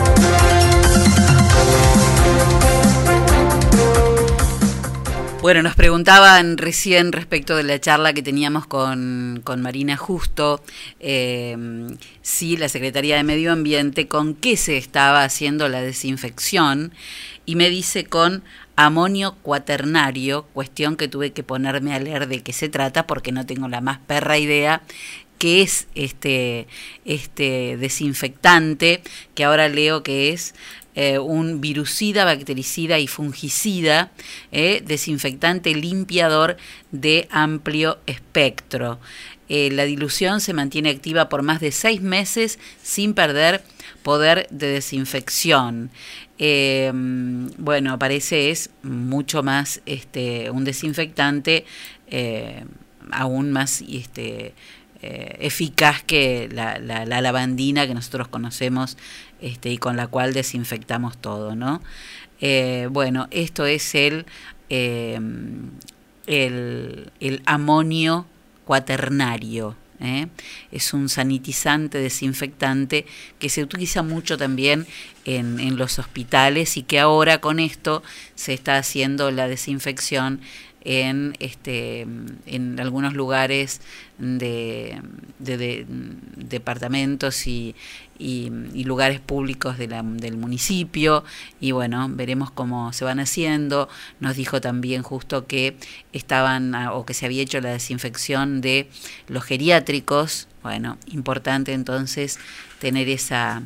[SPEAKER 2] Bueno, nos preguntaban recién respecto de la charla que teníamos con, con Marina Justo, eh, si la Secretaría de Medio Ambiente, con qué se estaba haciendo la desinfección, y me dice con amonio cuaternario, cuestión que tuve que ponerme a leer de qué se trata porque no tengo la más perra idea qué es este, este desinfectante, que ahora leo que es eh, un virucida, bactericida y fungicida, eh, desinfectante limpiador de amplio espectro. Eh, la dilución se mantiene activa por más de seis meses sin perder poder de desinfección. Bueno, parece es mucho más este, un desinfectante aún más este, eh, eficaz que la, la, la, lavandina que nosotros conocemos este, y con la cual desinfectamos todo, ¿no? Eh, bueno, esto es el, eh, el, el amonio cuaternario. ¿eh? Es un sanitizante, desinfectante que se utiliza mucho también en, en, los hospitales y que ahora con esto se está haciendo la desinfección en, este, en algunos lugares de, de, de departamentos y, y, y, lugares públicos de la, del municipio y bueno, veremos cómo se van haciendo. Nos dijo también justo que estaban o que se había hecho la desinfección de los geriátricos. Bueno, importante entonces tener esa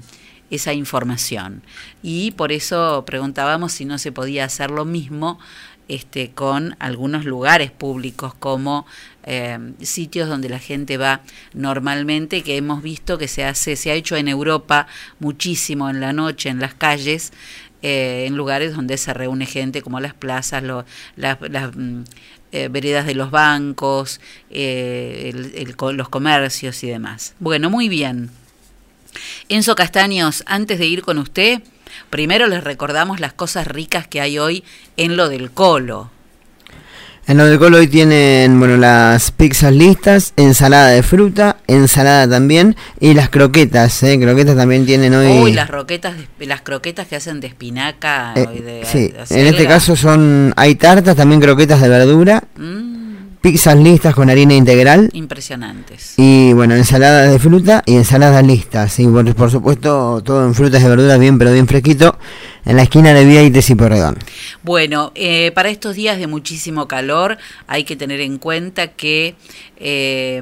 [SPEAKER 2] esa información. Y por eso preguntábamos si no se podía hacer lo mismo este, con algunos lugares públicos como eh, sitios donde la gente va normalmente, que hemos visto que se hace, se ha hecho en Europa muchísimo en la noche, en las calles, eh, en lugares donde se reúne gente como las plazas, las, las eh, veredas de los bancos, el, los comercios y demás. Bueno, muy bien. Enzo Castaños, antes de ir con usted, Primero les recordamos las cosas ricas que hay hoy en lo del colo.
[SPEAKER 3] En lo del colo hoy tienen, bueno, las pizzas listas, ensalada de fruta, ensalada también y las croquetas, ¿eh? Croquetas también tienen hoy.
[SPEAKER 2] Uy, las croquetas, las croquetas que hacen de espinaca.
[SPEAKER 3] Eh,
[SPEAKER 2] de,
[SPEAKER 3] sí, de en este caso son, hay tartas, también croquetas de verdura. Mm pizzas listas con harina integral.
[SPEAKER 2] Impresionantes.
[SPEAKER 3] Y bueno, ensaladas de fruta y ensaladas listas. Y por, por supuesto, todo en frutas y verduras bien, pero bien fresquito, en la esquina de Vieites y Porredón.
[SPEAKER 2] Bueno, eh, para estos días de muchísimo calor hay que tener en cuenta que eh,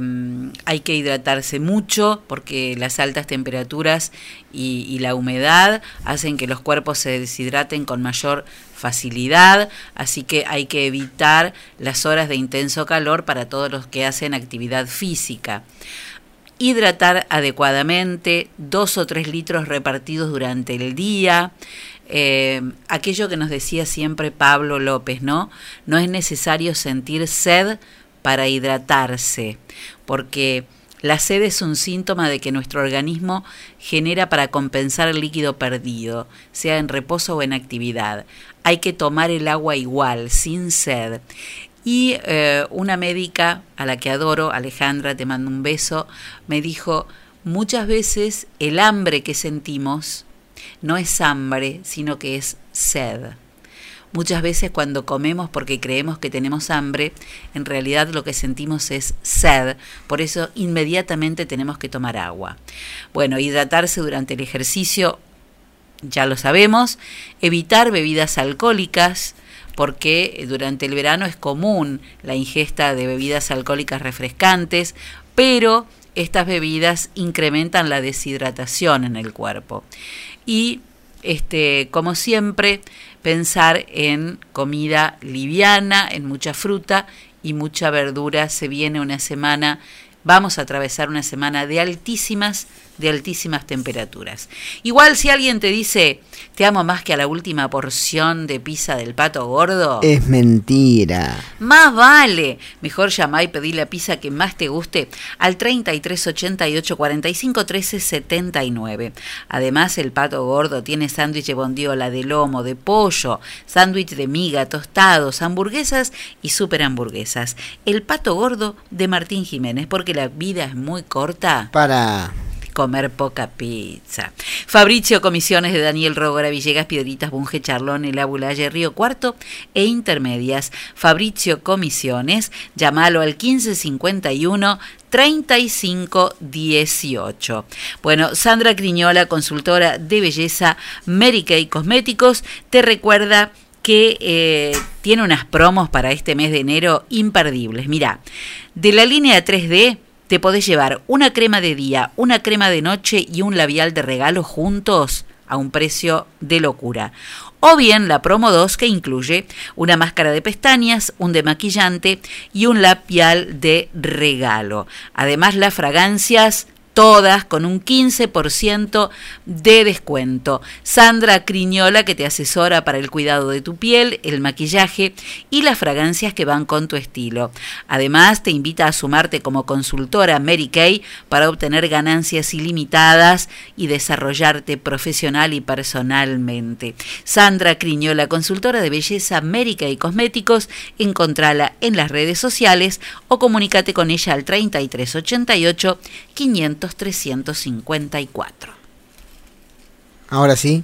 [SPEAKER 2] hay que hidratarse mucho porque las altas temperaturas y, y la humedad hacen que los cuerpos se deshidraten con mayor facilidad, así que hay que evitar las horas de intenso calor para todos los que hacen actividad física. Hidratar adecuadamente, dos o tres litros repartidos durante el día. Eh, aquello que nos decía siempre Pablo López, ¿no? No es necesario sentir sed para hidratarse, porque la sed es un síntoma de que nuestro organismo genera para compensar el líquido perdido, sea en reposo o en actividad. Hay que tomar el agua igual, sin sed. Y eh, una médica a la que adoro, Alejandra, te mando un beso, me dijo, muchas veces el hambre que sentimos no es hambre, sino que es sed. Muchas veces cuando comemos porque creemos que tenemos hambre, en realidad lo que sentimos es sed, por eso inmediatamente tenemos que tomar agua. Bueno, hidratarse durante el ejercicio, ya lo sabemos, evitar bebidas alcohólicas, porque durante el verano es común la ingesta de bebidas alcohólicas refrescantes, pero estas bebidas incrementan la deshidratación en el cuerpo. Y este, como siempre, pensar en comida liviana, en mucha fruta y mucha verdura. Se viene una semana, vamos a atravesar una semana de altísimas de altísimas temperaturas. Igual si alguien te dice, te amo más que a la última porción de pizza del pato gordo,
[SPEAKER 3] Es mentira.
[SPEAKER 2] más vale. Mejor llamá y pedí la pizza que más te guste al 33 88 45 13 79. Además, el pato gordo tiene sándwich de bondiola, de lomo, de pollo, sándwich de miga, tostados, hamburguesas y super hamburguesas. El pato gordo de Martín Jiménez, porque la vida es muy corta
[SPEAKER 3] Para.
[SPEAKER 2] Comer poca pizza. Fabricio Comisiones de Daniel Rogora, Villegas, Piedritas, Bunge, Charlón, El Abulaye, Río Cuarto e Intermedias. Fabricio Comisiones, llamalo al 1551 3518. Bueno, Sandra Criñola, consultora de belleza Mary Kay Cosméticos, te recuerda que eh, tiene unas promos para este mes de enero imperdibles. Mira, de la línea 3D te podés llevar una crema de día, una crema de noche y un labial de regalo juntos a un precio de locura. O bien la promo 2 que incluye una máscara de pestañas, un demaquillante y un labial de regalo. Además las fragancias todas con un 15% de descuento. Sandra Criñola que te asesora para el cuidado de tu piel, el maquillaje y las fragancias que van con tu estilo. Además te invita a sumarte como consultora Mary Kay para obtener ganancias ilimitadas y desarrollarte profesional y personalmente. Sandra Criñola, consultora de belleza Mary Kay Cosméticos, encontrala en las redes sociales o comunícate con ella al 3388 500 354.
[SPEAKER 3] Ahora sí.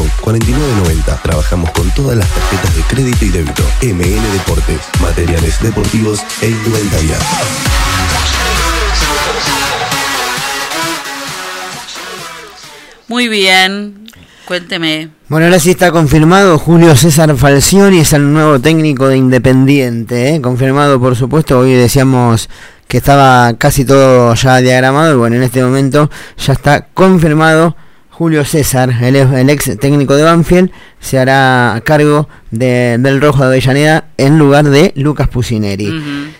[SPEAKER 1] 4990. Trabajamos con todas las tarjetas de crédito y débito. MN Deportes, materiales deportivos e indumentaria.
[SPEAKER 2] Muy bien. Cuénteme.
[SPEAKER 3] Bueno, ahora sí está confirmado. Julio César Falcioni es el nuevo técnico de Independiente. ¿eh? Confirmado, por supuesto. Hoy decíamos que estaba casi todo ya diagramado. Y bueno, en este momento ya está confirmado. Julio César, el, el ex técnico de Banfield, se hará cargo de- del Rojo de Avellaneda en lugar de Lucas Pusineri.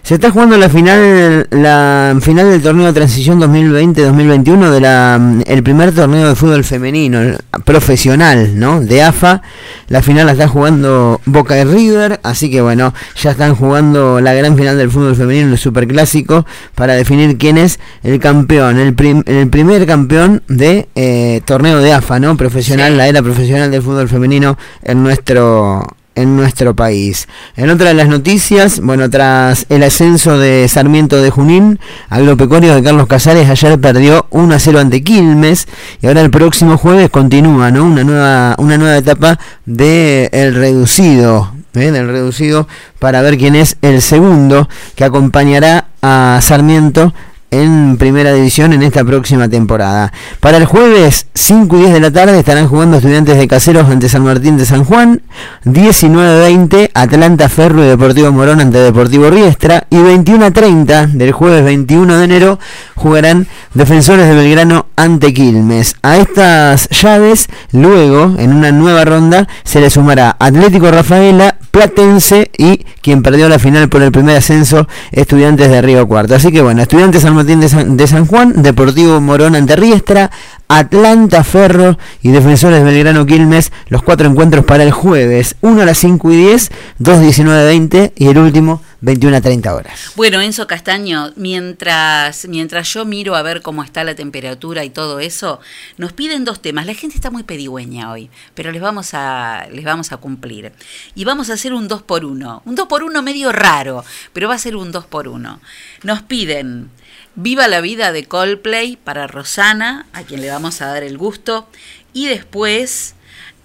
[SPEAKER 3] Se está jugando la final la final del torneo de transición 2020-2021 de la el primer torneo de fútbol femenino profesional, ¿no? De AFA. La final la está jugando Boca y River, así que bueno, ya están jugando la gran final del fútbol femenino, el superclásico, para definir quién es el campeón, el, prim- el primer campeón de eh, torneo de AFA, ¿no? Profesional, la era profesional del fútbol femenino en nuestro en nuestro país. En otra de las noticias, bueno, tras el ascenso de Sarmiento de Junín, Agropecuario de Carlos Casares ayer perdió 1 a 0 ante Quilmes y ahora el próximo jueves continúa, ¿no? Una nueva una nueva etapa de el reducido, ¿eh? del reducido para ver quién es el segundo que acompañará a Sarmiento en primera división en esta próxima temporada. Para el jueves 5 y 10 de la tarde estarán jugando estudiantes de caseros ante San Martín de San Juan, 19-20 Atlanta Ferro y Deportivo Morón ante Deportivo Riestra y 21-30 del jueves 21 de enero jugarán defensores de Belgrano ante Quilmes. A estas llaves luego en una nueva ronda se le sumará Atlético Rafaela, Platense y quien perdió la final por el primer ascenso, Estudiantes de Río Cuarto. Así que bueno, Estudiantes San Martín de San, de San Juan, Deportivo Morón ante Riestra, Atlanta Ferro y Defensores Belgrano Quilmes, los cuatro encuentros para el jueves, uno a las 5 y 10, 2 19 20 y el último 21 a 30 horas.
[SPEAKER 2] Bueno, Enzo Castaño, mientras, mientras yo miro a ver cómo está la temperatura y todo eso, nos piden dos temas. La gente está muy pedigüeña hoy, pero les vamos a, les vamos a cumplir. Y vamos a hacer un 2 por 1 Un 2 por 1 medio raro, pero va a ser un 2 por 1 Nos piden Viva la vida de Coldplay para Rosana, a quien le vamos a dar el gusto. Y después,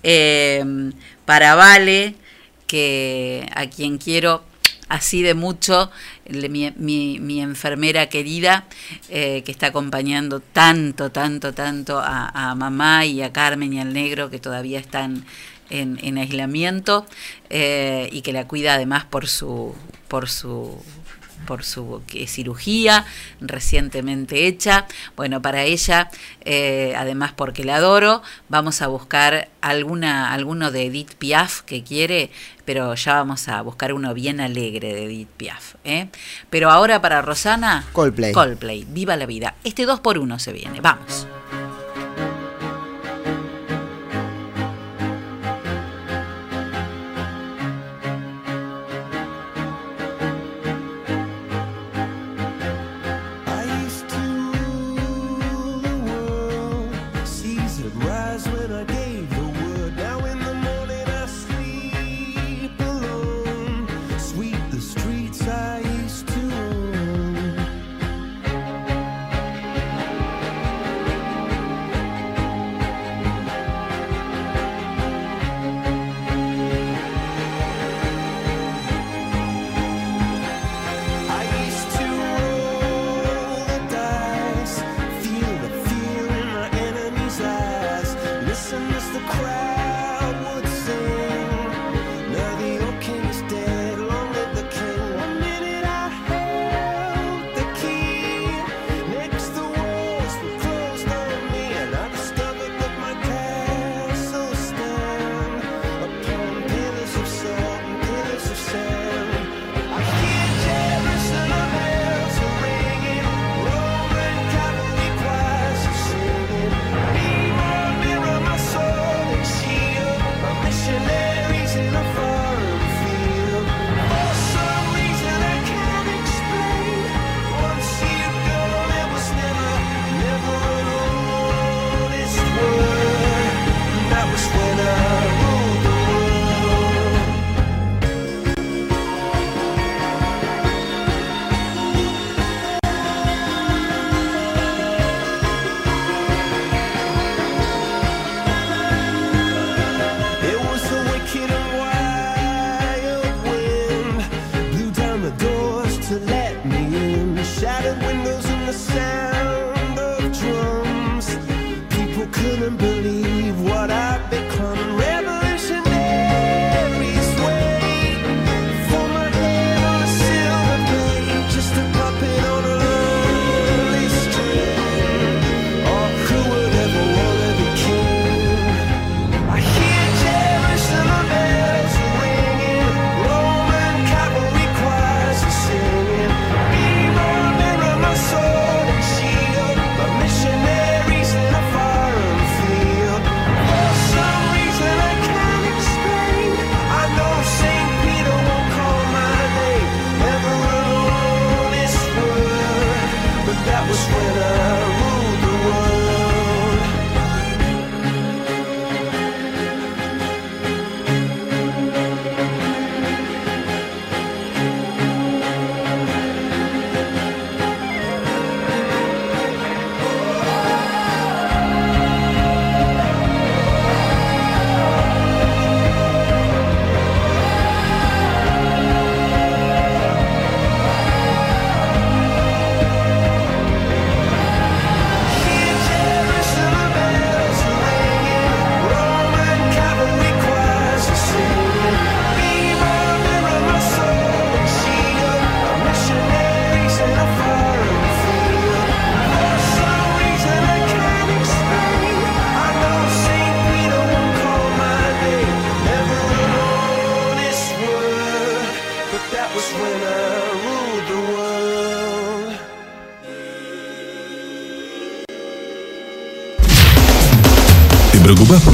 [SPEAKER 2] eh, para Vale, que a quien quiero
[SPEAKER 1] así de mucho mi, enfermera querida eh, que está acompañando tanto, tanto, tanto a, mamá y a Carmen y al negro que todavía están en, en aislamiento eh, y que la cuida además por su, por su por su que- cirugía recientemente hecha. Bueno, para ella, eh, además porque la adoro, vamos a buscar alguna, alguno de Edith Piaf que quiere, pero ya vamos a buscar uno bien alegre de Edith Piaf. ¿eh? Pero ahora para Rosana,
[SPEAKER 3] Coldplay.
[SPEAKER 1] Coldplay, viva la vida. Este 2 por 1 se viene, vamos.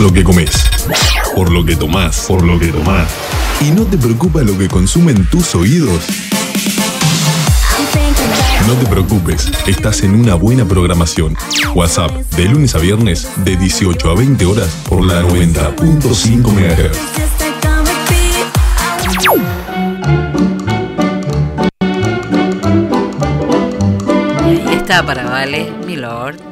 [SPEAKER 16] Lo que comes, por lo que tomás, por lo que tomás. Y no te preocupa lo que consumen tus oídos. No te preocupes, estás en una buena programación. WhatsApp, de lunes a viernes, de 18 a 20 horas, por la 90.5 MHz.
[SPEAKER 1] Para Vale, mi lord,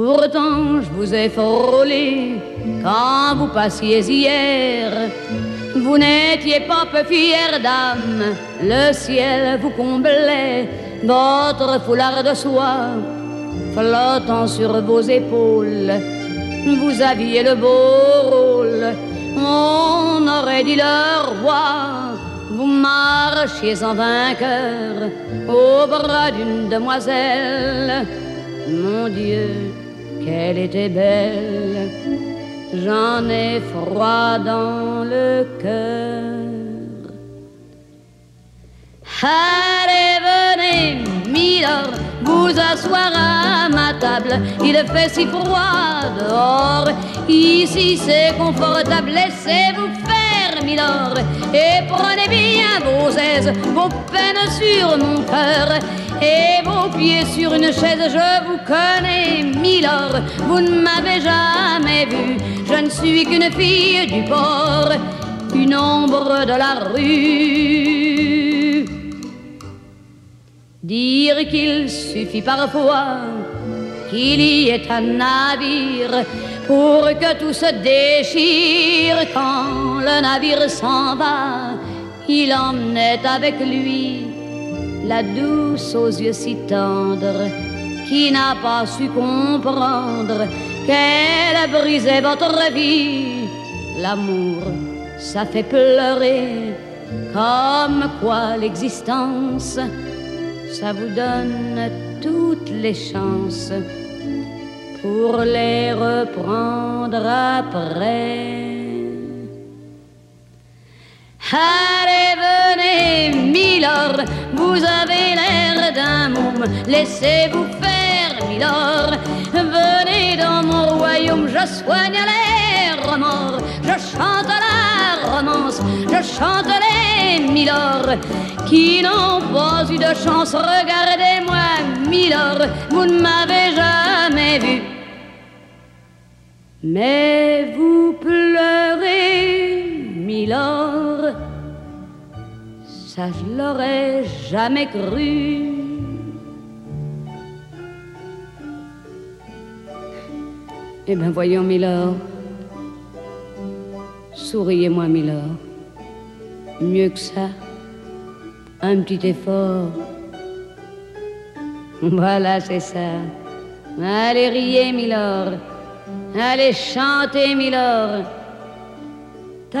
[SPEAKER 17] Pourtant, je vous ai frôlé quand vous passiez hier. Vous n'étiez pas peu fière d'âme, le ciel vous comblait, votre foulard de soie flottant sur vos épaules. Vous aviez le beau rôle, on aurait dit le roi. Vous marchiez en vainqueur au bras d'une demoiselle. Mon Dieu, qu'elle était belle. J'en ai froid dans le cœur. Allez, venez, Milord, vous asseoir à ma table. Il fait si froid dehors. Ici c'est confortable. Laissez-vous faire, Et prenez bien vos aises, vos peines sur mon cœur. Et vos pieds sur une chaise, je vous connais, Milord. Vous ne m'avez jamais vu, je ne suis qu'une fille du port, une ombre de la rue. Dire qu'il suffit parfois qu'il y ait un navire pour que tout se déchire quand le navire s'en va. Il emmenait avec lui la douce aux yeux si tendres qui n'a pas su comprendre qu'elle brisait votre vie. L'amour, ça fait pleurer comme quoi l'existence, ça vous donne toutes les chances pour les reprendre après. Allez, venez, Milord, vous avez l'air d'un môme, laissez-vous faire, Milord. Venez dans mon royaume, je soigne les remords, je chante la romance, je chante les Milord qui n'ont pas eu de chance. Regardez-moi, Milord, vous ne m'avez jamais vu. Mais vous pleurez, Milord, ça je l'aurais jamais cru. Eh bien voyons, Milord, souriez-moi, Milord. Mieux que ça, un petit effort. Voilà, c'est ça. Allez, riez, Milord. Allez, chantez, Milord. Mais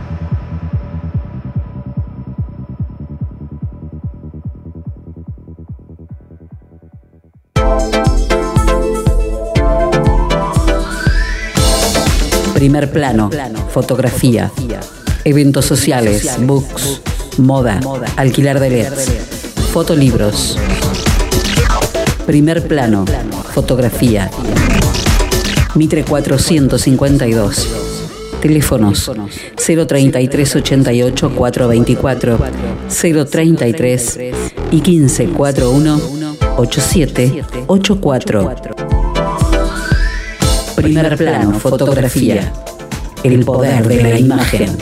[SPEAKER 2] Primer plano, fotografía, eventos sociales, books, moda, alquilar de LEDs, fotolibros. Primer plano, fotografía. Mitre 452. Teléfonos 033 88 424 033 y 1541 8784. Primer plano, fotografía. El poder de la imagen.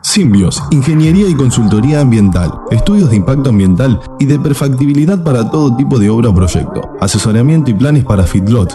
[SPEAKER 16] Simbios, Ingeniería y Consultoría Ambiental, estudios de impacto ambiental y de perfectibilidad para todo tipo de obra o proyecto, asesoramiento y planes para feedlot,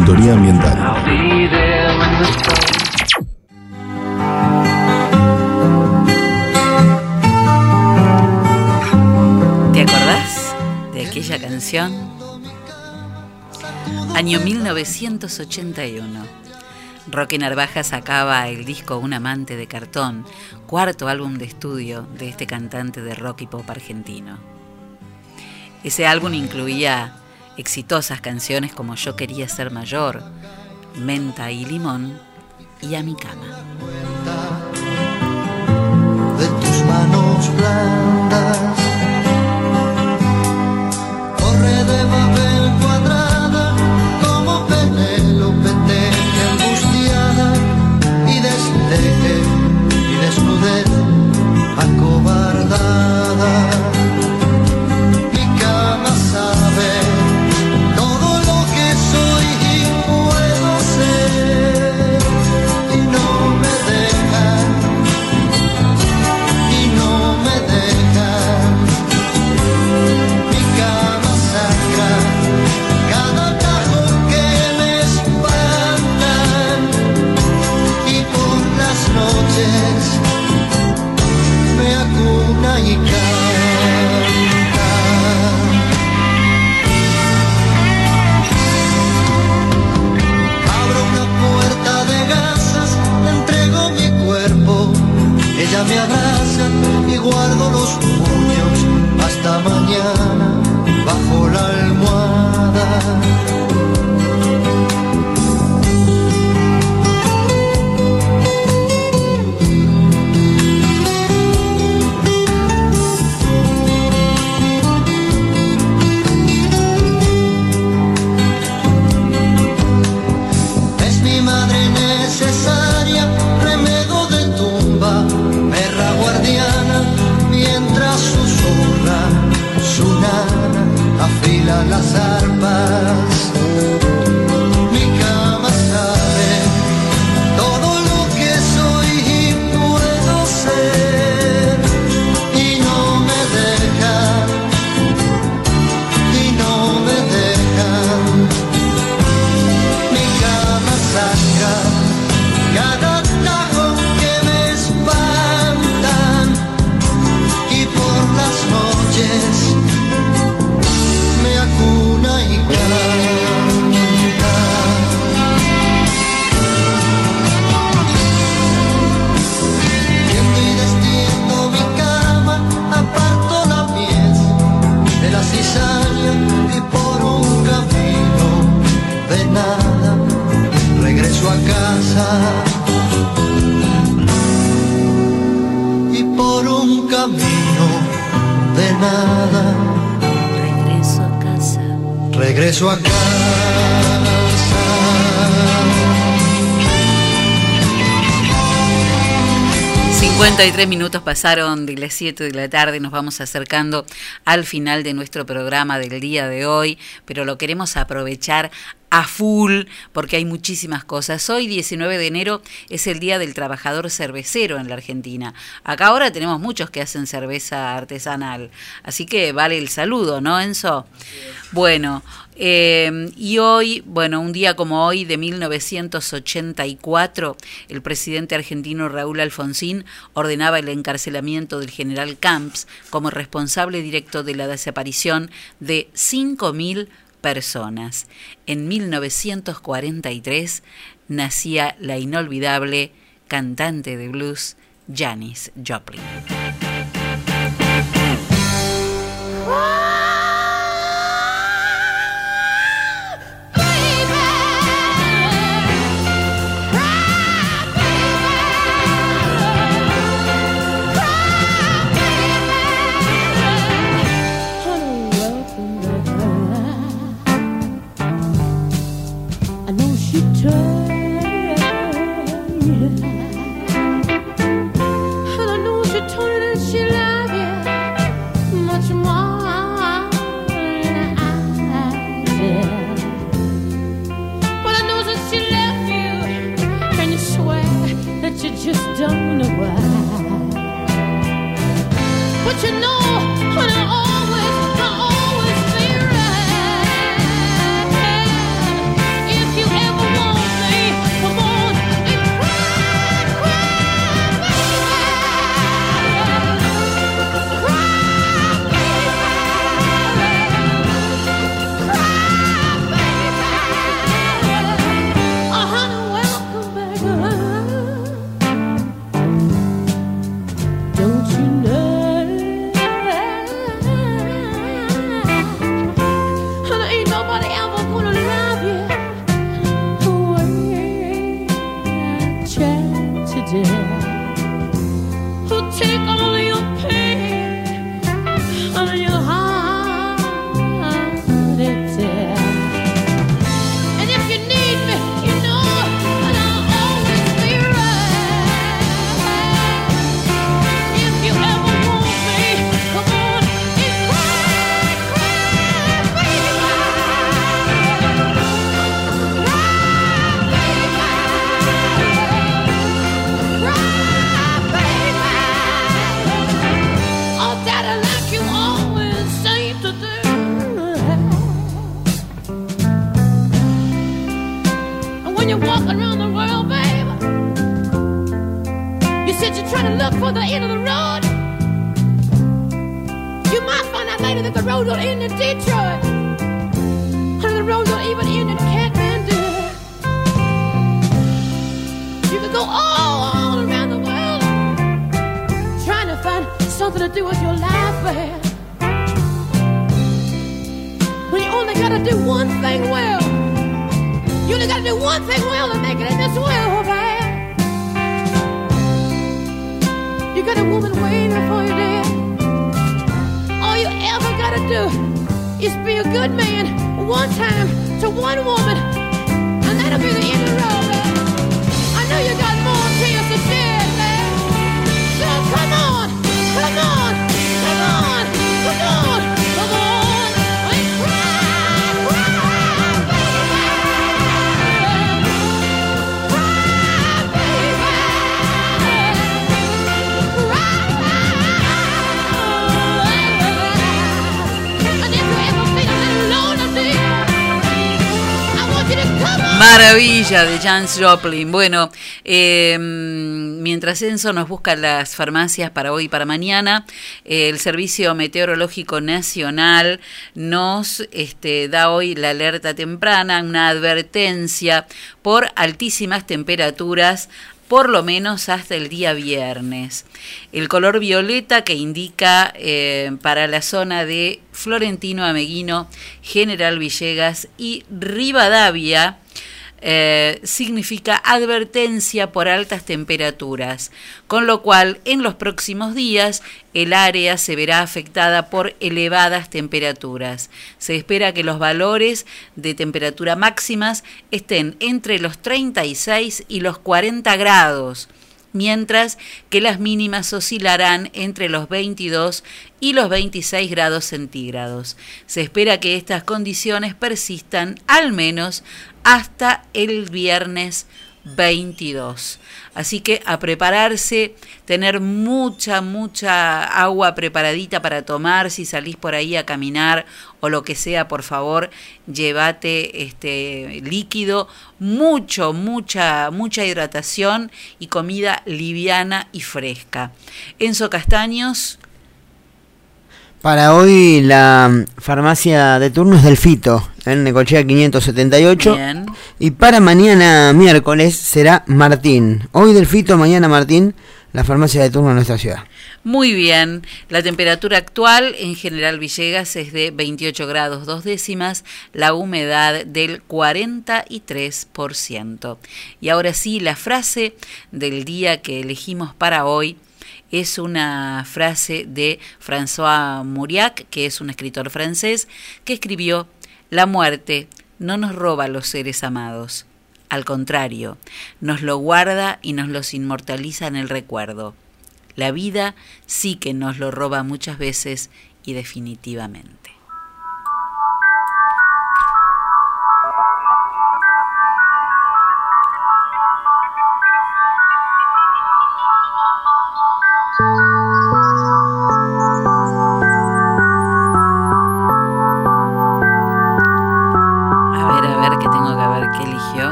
[SPEAKER 16] Ambiental.
[SPEAKER 18] ¿Te acordás de aquella canción? Año 1981. Roque Narvaja sacaba el disco Un amante de cartón, cuarto álbum de estudio de este cantante de rock y pop argentino. Ese álbum incluía exitosas canciones como Yo quería ser mayor, Menta y limón y A mi cama.
[SPEAKER 4] de tus manos blandas. Corre de
[SPEAKER 9] Regreso a casa. 53 minutos pasaron de las 7 de la tarde, nos vamos acercando al final de nuestro programa del día de hoy, pero lo queremos aprovechar a full porque hay muchísimas cosas. Hoy 19 de enero es el Día del Trabajador Cervecero en la Argentina. Acá ahora tenemos muchos que hacen cerveza artesanal, así que vale el saludo, ¿no, Enzo? Bueno, eh, y hoy, bueno, un día como hoy de 1984, el presidente argentino Raúl Alfonsín ordenaba el encarcelamiento del general Camps como responsable directo de la desaparición de 5.000 personas. En 1943 nacía la inolvidable cantante de blues Janis Joplin. De Janis Joplin. Bueno, eh, mientras Enzo nos busca las farmacias para hoy y para mañana, el Servicio Meteorológico Nacional nos este, da hoy la alerta temprana, una advertencia por altísimas temperaturas por lo menos hasta el día viernes. El color violeta que indica eh, para la zona de Florentino Ameguino, General Villegas y Rivadavia
[SPEAKER 2] eh, significa advertencia por altas temperaturas, con lo cual en los próximos días el área se verá afectada por elevadas temperaturas. Se espera que los valores de temperatura máximas estén entre los 36 y los 40 grados mientras que las mínimas oscilarán entre los 22 y los 26 grados centígrados. Se espera que estas condiciones persistan al menos hasta el viernes 22. Así que a prepararse, tener mucha, mucha agua preparadita para tomar, si salís por ahí a caminar o lo que sea, por favor, llévate este líquido, mucho, mucha, mucha hidratación y comida liviana y fresca. Enzo Castaños,
[SPEAKER 3] Para hoy la farmacia de turno es del Fito, en Necochea 578.
[SPEAKER 2] Bien.
[SPEAKER 3] Y para mañana miércoles será Martín. Hoy del Fito, mañana Martín, la farmacia de turno de nuestra ciudad.
[SPEAKER 2] Muy bien, la temperatura actual en General Villegas es de 28 grados dos décimas, la humedad del 43%. Y ahora sí, la frase del día que elegimos para hoy es una frase de François Mauriac, que es un escritor francés, que escribió, La muerte no nos roba a los seres amados, al contrario, nos lo guarda y nos los inmortaliza en el recuerdo. La vida sí que nos lo roba muchas veces y definitivamente.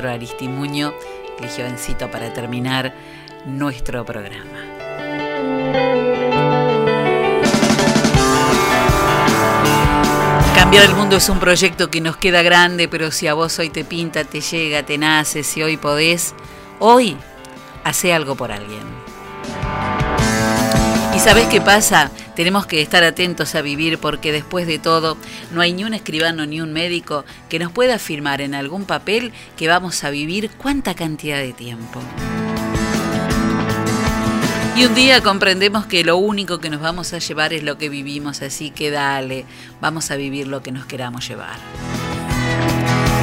[SPEAKER 2] De Lisandro Aristimuño eligió Encito para terminar nuestro programa. Cambiar el mundo es un proyecto que nos queda grande, pero si a vos hoy te pinta, te llega, te nace, si hoy podés, hoy hace algo por alguien. ¿Y sabés qué pasa? Tenemos que estar atentos a vivir porque después de todo no hay ni un escribano ni un médico que nos pueda afirmar en algún papel que vamos a vivir cuánta cantidad de tiempo. Y un día comprendemos que lo único que nos vamos a llevar es lo que vivimos, así que dale, vamos a vivir lo que nos queramos llevar.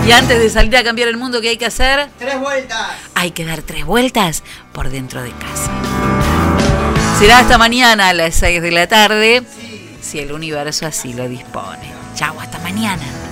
[SPEAKER 2] Y antes de salir a cambiar el mundo, ¿qué hay que hacer?
[SPEAKER 3] Tres vueltas.
[SPEAKER 2] Hay que dar tres vueltas por dentro de casa. Será hasta mañana a las 6 de la tarde, si el universo así lo dispone. Chau, hasta mañana.